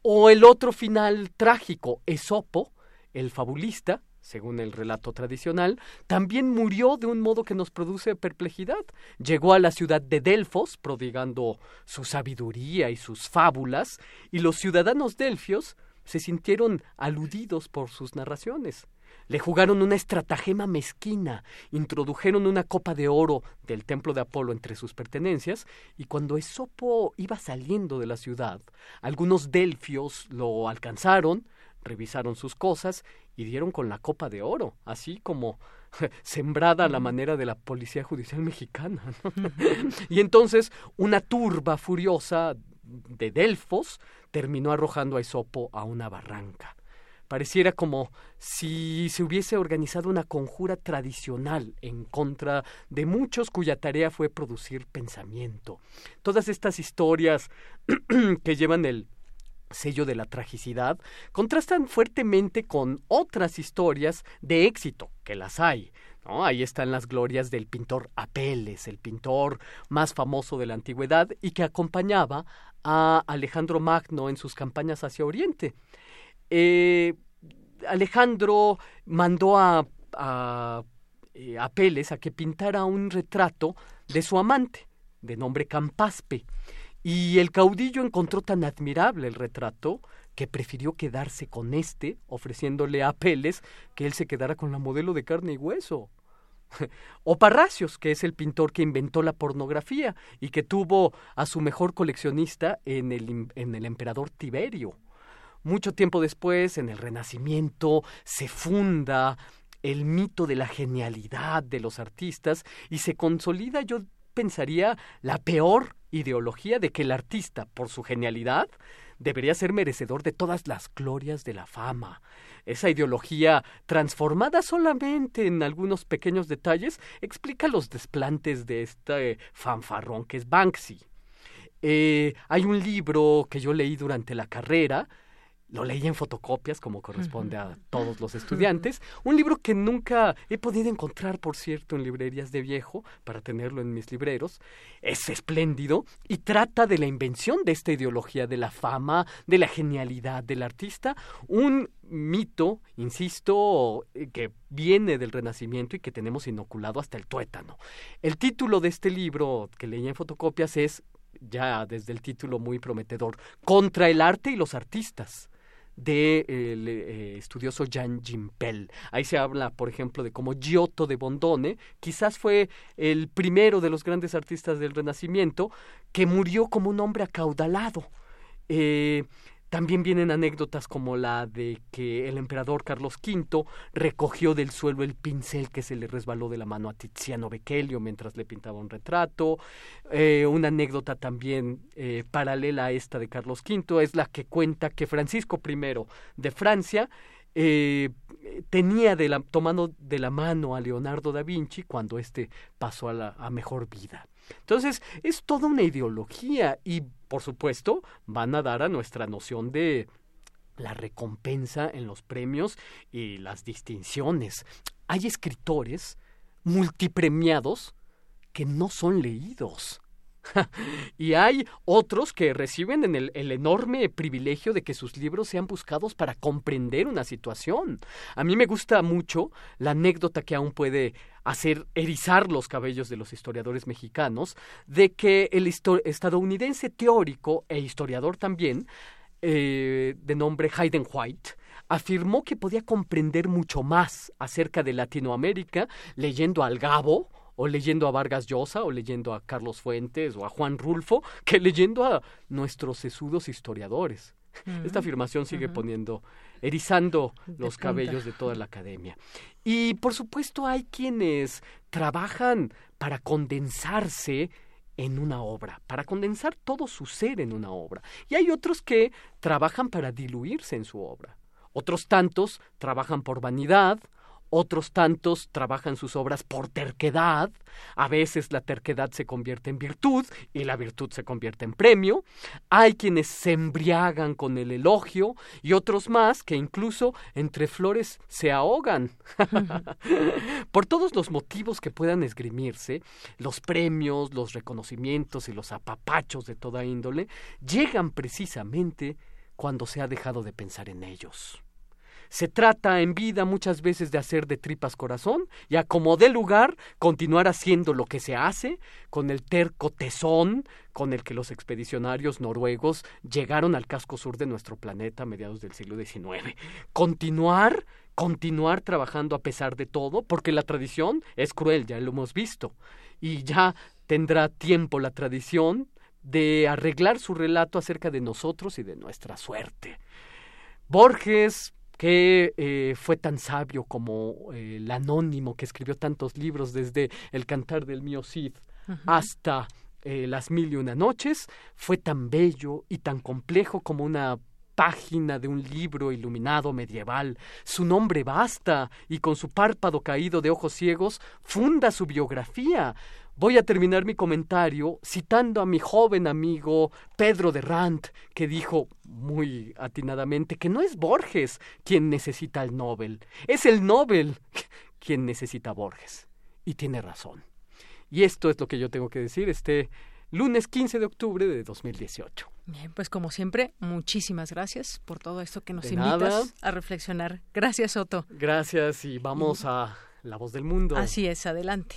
O el otro final trágico, Esopo, el fabulista, según el relato tradicional, también murió de un modo que nos produce perplejidad. Llegó a la ciudad de Delfos, prodigando su sabiduría y sus fábulas, y los ciudadanos delfios se sintieron aludidos por sus narraciones. Le jugaron una estratagema mezquina, introdujeron una copa de oro del templo de Apolo entre sus pertenencias, y cuando Esopo iba saliendo de la ciudad, algunos delfios lo alcanzaron, revisaron sus cosas y dieron con la copa de oro, así como sembrada a la manera de la policía judicial mexicana. ¿no? y entonces una turba furiosa de Delfos terminó arrojando a Esopo a una barranca. Pareciera como si se hubiese organizado una conjura tradicional en contra de muchos cuya tarea fue producir pensamiento. Todas estas historias que llevan el sello de la tragicidad contrastan fuertemente con otras historias de éxito, que las hay, Ahí están las glorias del pintor Apeles, el pintor más famoso de la antigüedad y que acompañaba a Alejandro Magno en sus campañas hacia Oriente. Eh, Alejandro mandó a, a eh, Apeles a que pintara un retrato de su amante, de nombre Campaspe. Y el caudillo encontró tan admirable el retrato que prefirió quedarse con este, ofreciéndole a Apeles que él se quedara con la modelo de carne y hueso. o Parracios, que es el pintor que inventó la pornografía y que tuvo a su mejor coleccionista en el, en el emperador Tiberio. Mucho tiempo después, en el Renacimiento, se funda el mito de la genialidad de los artistas y se consolida, yo pensaría, la peor ideología de que el artista, por su genialidad, debería ser merecedor de todas las glorias de la fama. Esa ideología, transformada solamente en algunos pequeños detalles, explica los desplantes de este fanfarrón que es Banksy. Eh, hay un libro que yo leí durante la carrera, lo leí en fotocopias, como corresponde a todos los estudiantes. Un libro que nunca he podido encontrar, por cierto, en librerías de viejo, para tenerlo en mis libreros. Es espléndido y trata de la invención de esta ideología de la fama, de la genialidad del artista. Un mito, insisto, que viene del Renacimiento y que tenemos inoculado hasta el tuétano. El título de este libro que leí en fotocopias es ya desde el título muy prometedor, Contra el arte y los artistas del de, eh, estudioso Jan Gimpel. Ahí se habla, por ejemplo, de cómo Giotto de Bondone quizás fue el primero de los grandes artistas del Renacimiento que murió como un hombre acaudalado. Eh, también vienen anécdotas como la de que el emperador Carlos V recogió del suelo el pincel que se le resbaló de la mano a Tiziano Bechelio mientras le pintaba un retrato. Eh, una anécdota también eh, paralela a esta de Carlos V es la que cuenta que Francisco I de Francia eh, tenía de la, tomando de la mano a Leonardo da Vinci cuando éste pasó a, la, a mejor vida. Entonces, es toda una ideología y, por supuesto, van a dar a nuestra noción de la recompensa en los premios y las distinciones. Hay escritores multipremiados que no son leídos. y hay otros que reciben en el, enorme privilegio de que sus libros sean buscados para comprender una situación. A mí me gusta mucho la anécdota que aún puede hacer erizar los cabellos de los historiadores mexicanos de que el estadounidense teórico e historiador también, eh, de nombre Hayden White, afirmó que podía comprender mucho más acerca de Latinoamérica leyendo al Gabo o leyendo a Vargas Llosa, o leyendo a Carlos Fuentes, o a Juan Rulfo, que leyendo a nuestros sesudos historiadores. Esta afirmación sigue poniendo, erizando los cabellos de toda la academia. Y por supuesto hay quienes trabajan para condensarse en una obra, para condensar todo su ser en una obra. Y hay otros que trabajan para diluirse en su obra. Otros tantos trabajan por vanidad, otros tantos trabajan sus obras por terquedad, a veces la terquedad se convierte en virtud y la virtud se convierte en premio, hay quienes se embriagan con el elogio y otros más que incluso entre flores se ahogan. por todos los motivos que puedan esgrimirse, los premios, los reconocimientos y los apapachos de toda índole llegan precisamente cuando se ha dejado de pensar en ellos. Se trata en vida muchas veces de hacer de tripas corazón y a como lugar continuar haciendo lo que se hace con el terco tesón con el que los expedicionarios noruegos llegaron al casco sur de nuestro planeta a mediados del siglo XIX. Continuar continuar trabajando a pesar de todo, porque la tradición es cruel, ya lo hemos visto, y ya tendrá tiempo la tradición de arreglar su relato acerca de nosotros y de nuestra suerte. Borges, que eh, fue tan sabio como eh, el anónimo que escribió tantos libros desde El cantar del mío Cid hasta eh, Las mil y una noches, fue tan bello y tan complejo como una página de un libro iluminado medieval. Su nombre basta y con su párpado caído de ojos ciegos funda su biografía. Voy a terminar mi comentario citando a mi joven amigo Pedro de Rand, que dijo muy atinadamente que no es Borges quien necesita el Nobel, es el Nobel quien necesita Borges. Y tiene razón. Y esto es lo que yo tengo que decir este lunes 15 de octubre de 2018. Bien, pues como siempre, muchísimas gracias por todo esto que nos invitas a reflexionar. Gracias, Otto. Gracias y vamos a La Voz del Mundo. Así es, adelante.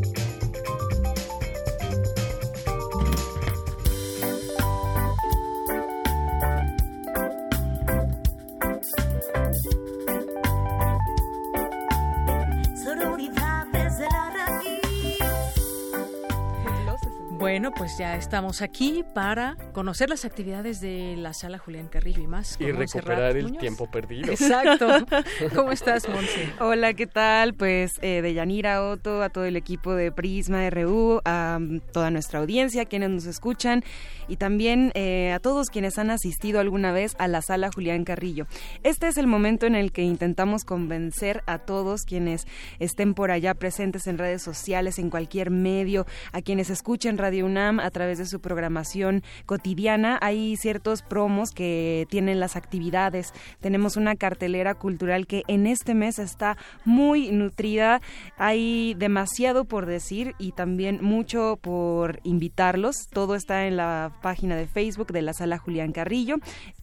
Bueno, pues ya estamos aquí para conocer las actividades de la sala Julián Carrillo y más. Y recuperar el tiempo perdido. Exacto. ¿Cómo estás, Monse? Hola, ¿qué tal? Pues eh, de Yanira Otto, a todo el equipo de Prisma RU, a toda nuestra audiencia, quienes nos escuchan y también eh, a todos quienes han asistido alguna vez a la sala Julián Carrillo. Este es el momento en el que intentamos convencer a todos quienes estén por allá presentes en redes sociales, en cualquier medio, a quienes escuchen radio UNAM a través de su programación cotidiana. Hay ciertos promos que tienen las actividades. Tenemos una cartelera cultural que en este mes está muy nutrida. Hay demasiado por decir y también mucho por invitarlos. Todo está en la página de Facebook de la Sala Julián Carrillo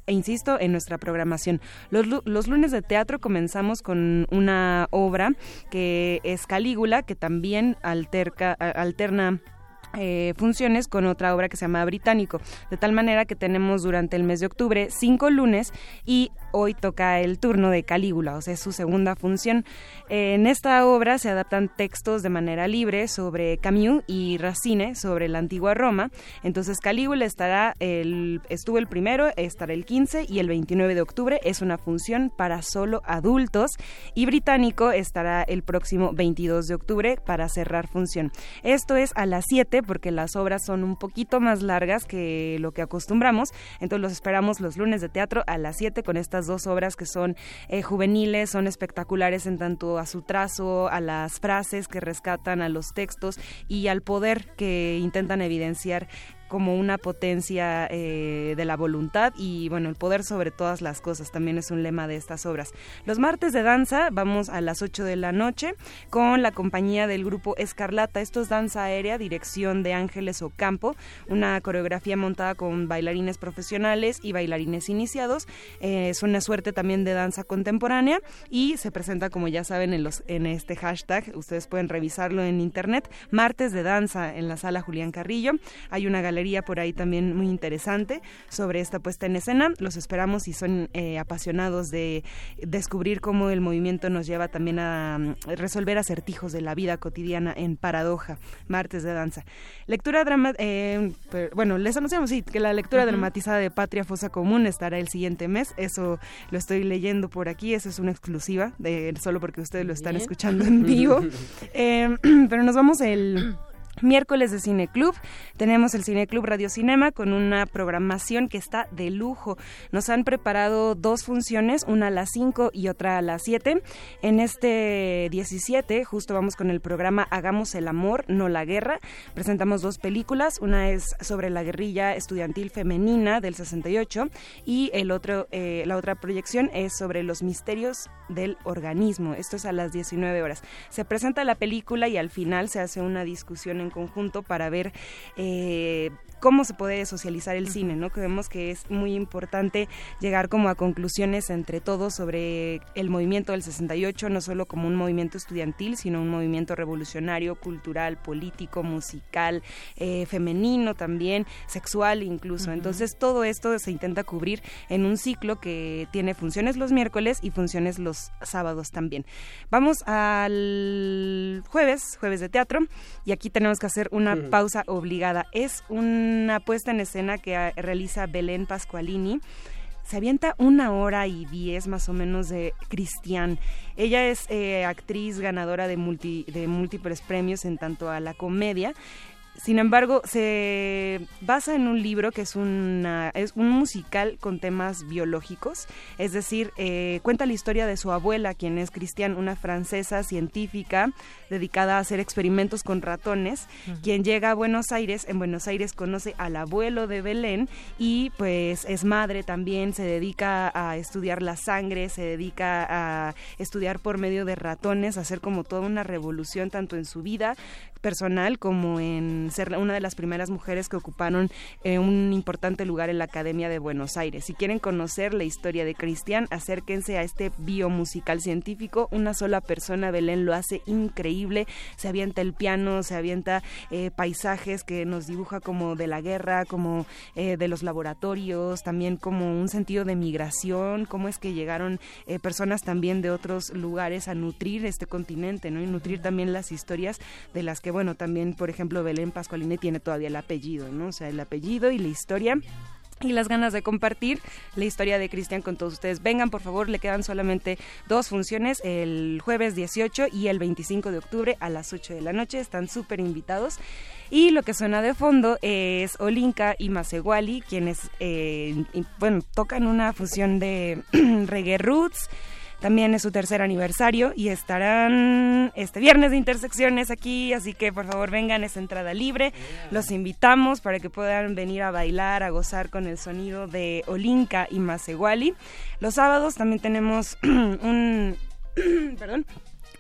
e insisto, en nuestra programación. Los, los, lunes de teatro comenzamos con una obra que es Calígula, que también alterca, alterna eh, funciones con otra obra que se llama Británico, de tal manera que tenemos durante el mes de octubre cinco lunes y hoy toca el turno de Calígula, o sea, es su segunda función. En esta obra se adaptan textos de manera libre sobre Camus y Racine sobre la antigua Roma. Entonces Calígula estará el, estuvo el primero, estará el 15 y el 29 de octubre. Es una función para solo adultos y Británico estará el próximo 22 de octubre para cerrar función. Esto es a las 7 porque las obras son un poquito más largas que lo que acostumbramos. Entonces los esperamos los lunes de teatro a las 7 con esta dos obras que son eh, juveniles, son espectaculares en tanto a su trazo, a las frases que rescatan, a los textos y al poder que intentan evidenciar como una potencia eh, de la voluntad y bueno, el poder sobre todas las cosas también es un lema de estas obras. Los martes de danza vamos a las 8 de la noche con la compañía del grupo Escarlata. Esto es danza aérea, dirección de Ángeles Ocampo, una coreografía montada con bailarines profesionales y bailarines iniciados. Eh, es una suerte también de danza contemporánea y se presenta como ya saben en, los, en este hashtag, ustedes pueden revisarlo en internet, martes de danza en la sala Julián Carrillo. Hay una galería por ahí también muy interesante sobre esta puesta en escena. Los esperamos y son eh, apasionados de descubrir cómo el movimiento nos lleva también a mm, resolver acertijos de la vida cotidiana en Paradoja, martes de danza. Lectura drama, eh, bueno, les anunciamos sí, que la lectura dramatizada de Patria Fosa Común estará el siguiente mes. Eso lo estoy leyendo por aquí, eso es una exclusiva, de, solo porque ustedes lo están escuchando en vivo. Eh, pero nos vamos el Miércoles de Cine Club, tenemos el Cine Club Radio Cinema con una programación que está de lujo. Nos han preparado dos funciones, una a las 5 y otra a las 7. En este 17, justo vamos con el programa Hagamos el amor, no la guerra. Presentamos dos películas, una es sobre la guerrilla estudiantil femenina del 68 y el otro, eh, la otra proyección es sobre los misterios del organismo. Esto es a las 19 horas. Se presenta la película y al final se hace una discusión en conjunto para ver eh, cómo se puede socializar el cine, ¿no? Creemos que es muy importante llegar como a conclusiones entre todos sobre el movimiento del 68, no solo como un movimiento estudiantil, sino un movimiento revolucionario, cultural, político, musical, eh, femenino también, sexual incluso. Entonces todo esto se intenta cubrir en un ciclo que tiene funciones los miércoles y funciones los sábados también. Vamos al jueves, jueves de teatro, y aquí tenemos que hacer una pausa obligada. Es un una puesta en escena que ah, realiza Belén Pascualini se avienta una hora y diez más o menos de Cristian. Ella es eh, actriz ganadora de, multi, de múltiples premios en tanto a la comedia sin embargo, se basa en un libro que es, una, es un musical con temas biológicos, es decir, eh, cuenta la historia de su abuela, quien es Cristian, una francesa científica dedicada a hacer experimentos con ratones, quien llega a Buenos Aires, en Buenos Aires conoce al abuelo de Belén y pues es madre también, se dedica a estudiar la sangre, se dedica a estudiar por medio de ratones, hacer como toda una revolución tanto en su vida personal como en ser una de las primeras mujeres que ocuparon eh, un importante lugar en la Academia de Buenos Aires. Si quieren conocer la historia de Cristian, acérquense a este biomusical científico. Una sola persona, Belén, lo hace increíble. Se avienta el piano, se avienta eh, paisajes que nos dibuja como de la guerra, como eh, de los laboratorios, también como un sentido de migración, cómo es que llegaron personas también de otros lugares a nutrir este continente, ¿no? Y nutrir también las historias de las que bueno, también, por ejemplo, Belén Pascualini tiene todavía el apellido, ¿no? O sea, el apellido y la historia y las ganas de compartir la historia de Cristian con todos ustedes. Vengan, por favor, le quedan solamente dos funciones, el jueves 18 y el 25 de octubre a las 8 de la noche. Están súper invitados. Y lo que suena de fondo es Olinka y Masewali, quienes, eh, bueno, tocan una fusión de reggae roots también es su tercer aniversario y estarán este viernes de intersecciones aquí, así que por favor vengan, es entrada libre. Los invitamos para que puedan venir a bailar, a gozar con el sonido de Olinka y Masewali. Los sábados también tenemos un perdón,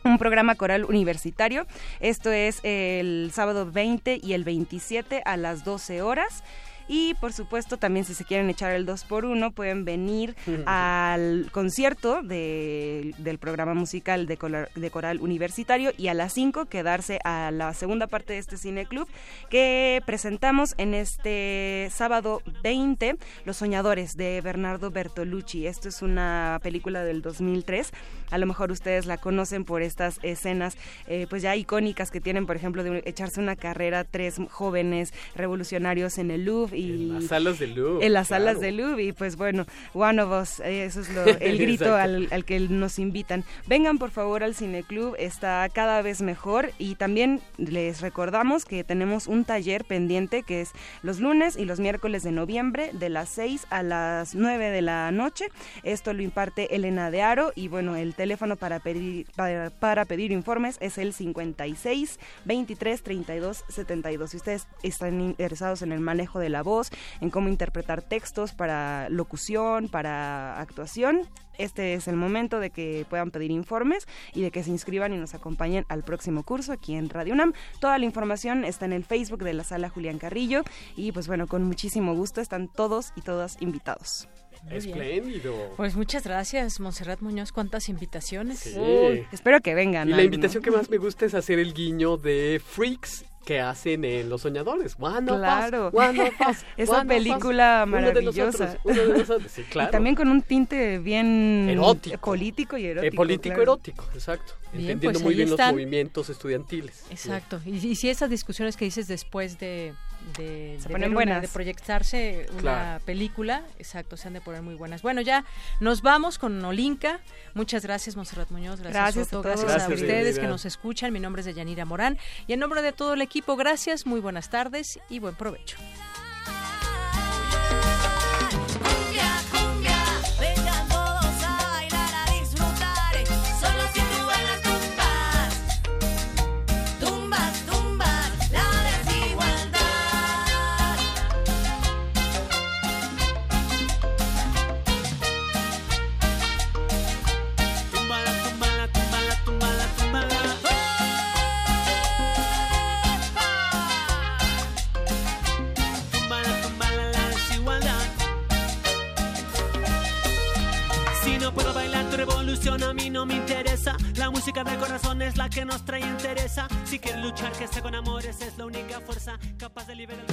un programa coral universitario. Esto es el sábado 20 y el 27 a las 12 horas. Y por supuesto, también si se quieren echar el 2 por 1 pueden venir al concierto del programa musical de, de, coral universitario y a las 5 quedarse a la segunda parte de este cine club que presentamos en este sábado 20, Los Soñadores de Bernardo Bertolucci. Esto es una película del 2003. A lo mejor ustedes la conocen por estas escenas eh, pues ya icónicas que tienen, por ejemplo, de echarse una carrera tres jóvenes revolucionarios en el Louvre en las salas de Louvre. En las salas de Louvre. Y pues bueno, One of Us, eh, eso es lo, el grito al, al, que nos invitan. Vengan por favor al Cineclub, está cada vez mejor. Y también les recordamos que tenemos un taller pendiente que es los lunes y los miércoles de noviembre de las 6 a las 9 de la noche. Esto lo imparte Elena de Aro y bueno, el teléfono para pedir, para, para pedir informes es el 56 23 32 72. Si ustedes están interesados en el manejo de la voz, en cómo interpretar textos para locución, para actuación, este es el momento de que puedan pedir informes y de que se inscriban y nos acompañen al próximo curso aquí en Radio UNAM. Toda la información está en el Facebook de la sala Julián Carrillo y pues bueno, con muchísimo gusto están todos y todas invitados. Espléndido. Pues muchas gracias, Monserrat Muñoz. ¿Cuántas invitaciones? espero que vengan. Y la invitación que más me gusta es hacer el guiño de Freaks que hacen en Los Soñadores. claro. Esa película maravillosa. Y también con un tinte bien erótico. político y erótico. Eh, político erótico, exacto. Entendiendo pues muy bien los movimientos estudiantiles. Exacto. Y, si esas discusiones que dices después de de, se ponen buenas. de proyectarse una película, exacto, se han de poner muy buenas. Bueno, ya nos vamos con Olinka. Muchas gracias, Monserrat Muñoz. Gracias, a, gracias, a ustedes que nos escuchan. Mi nombre es Yanira Morán y en nombre de todo el equipo, gracias, muy buenas tardes y buen provecho. a mí no me interesa. La música del corazón es la que nos trae interesa. Si quieres luchar, que sea con amores, es la única fuerza capaz de liberar.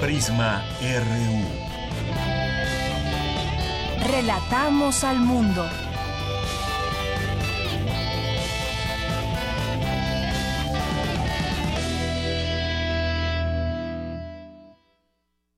Prisma RU. Relatamos al mundo.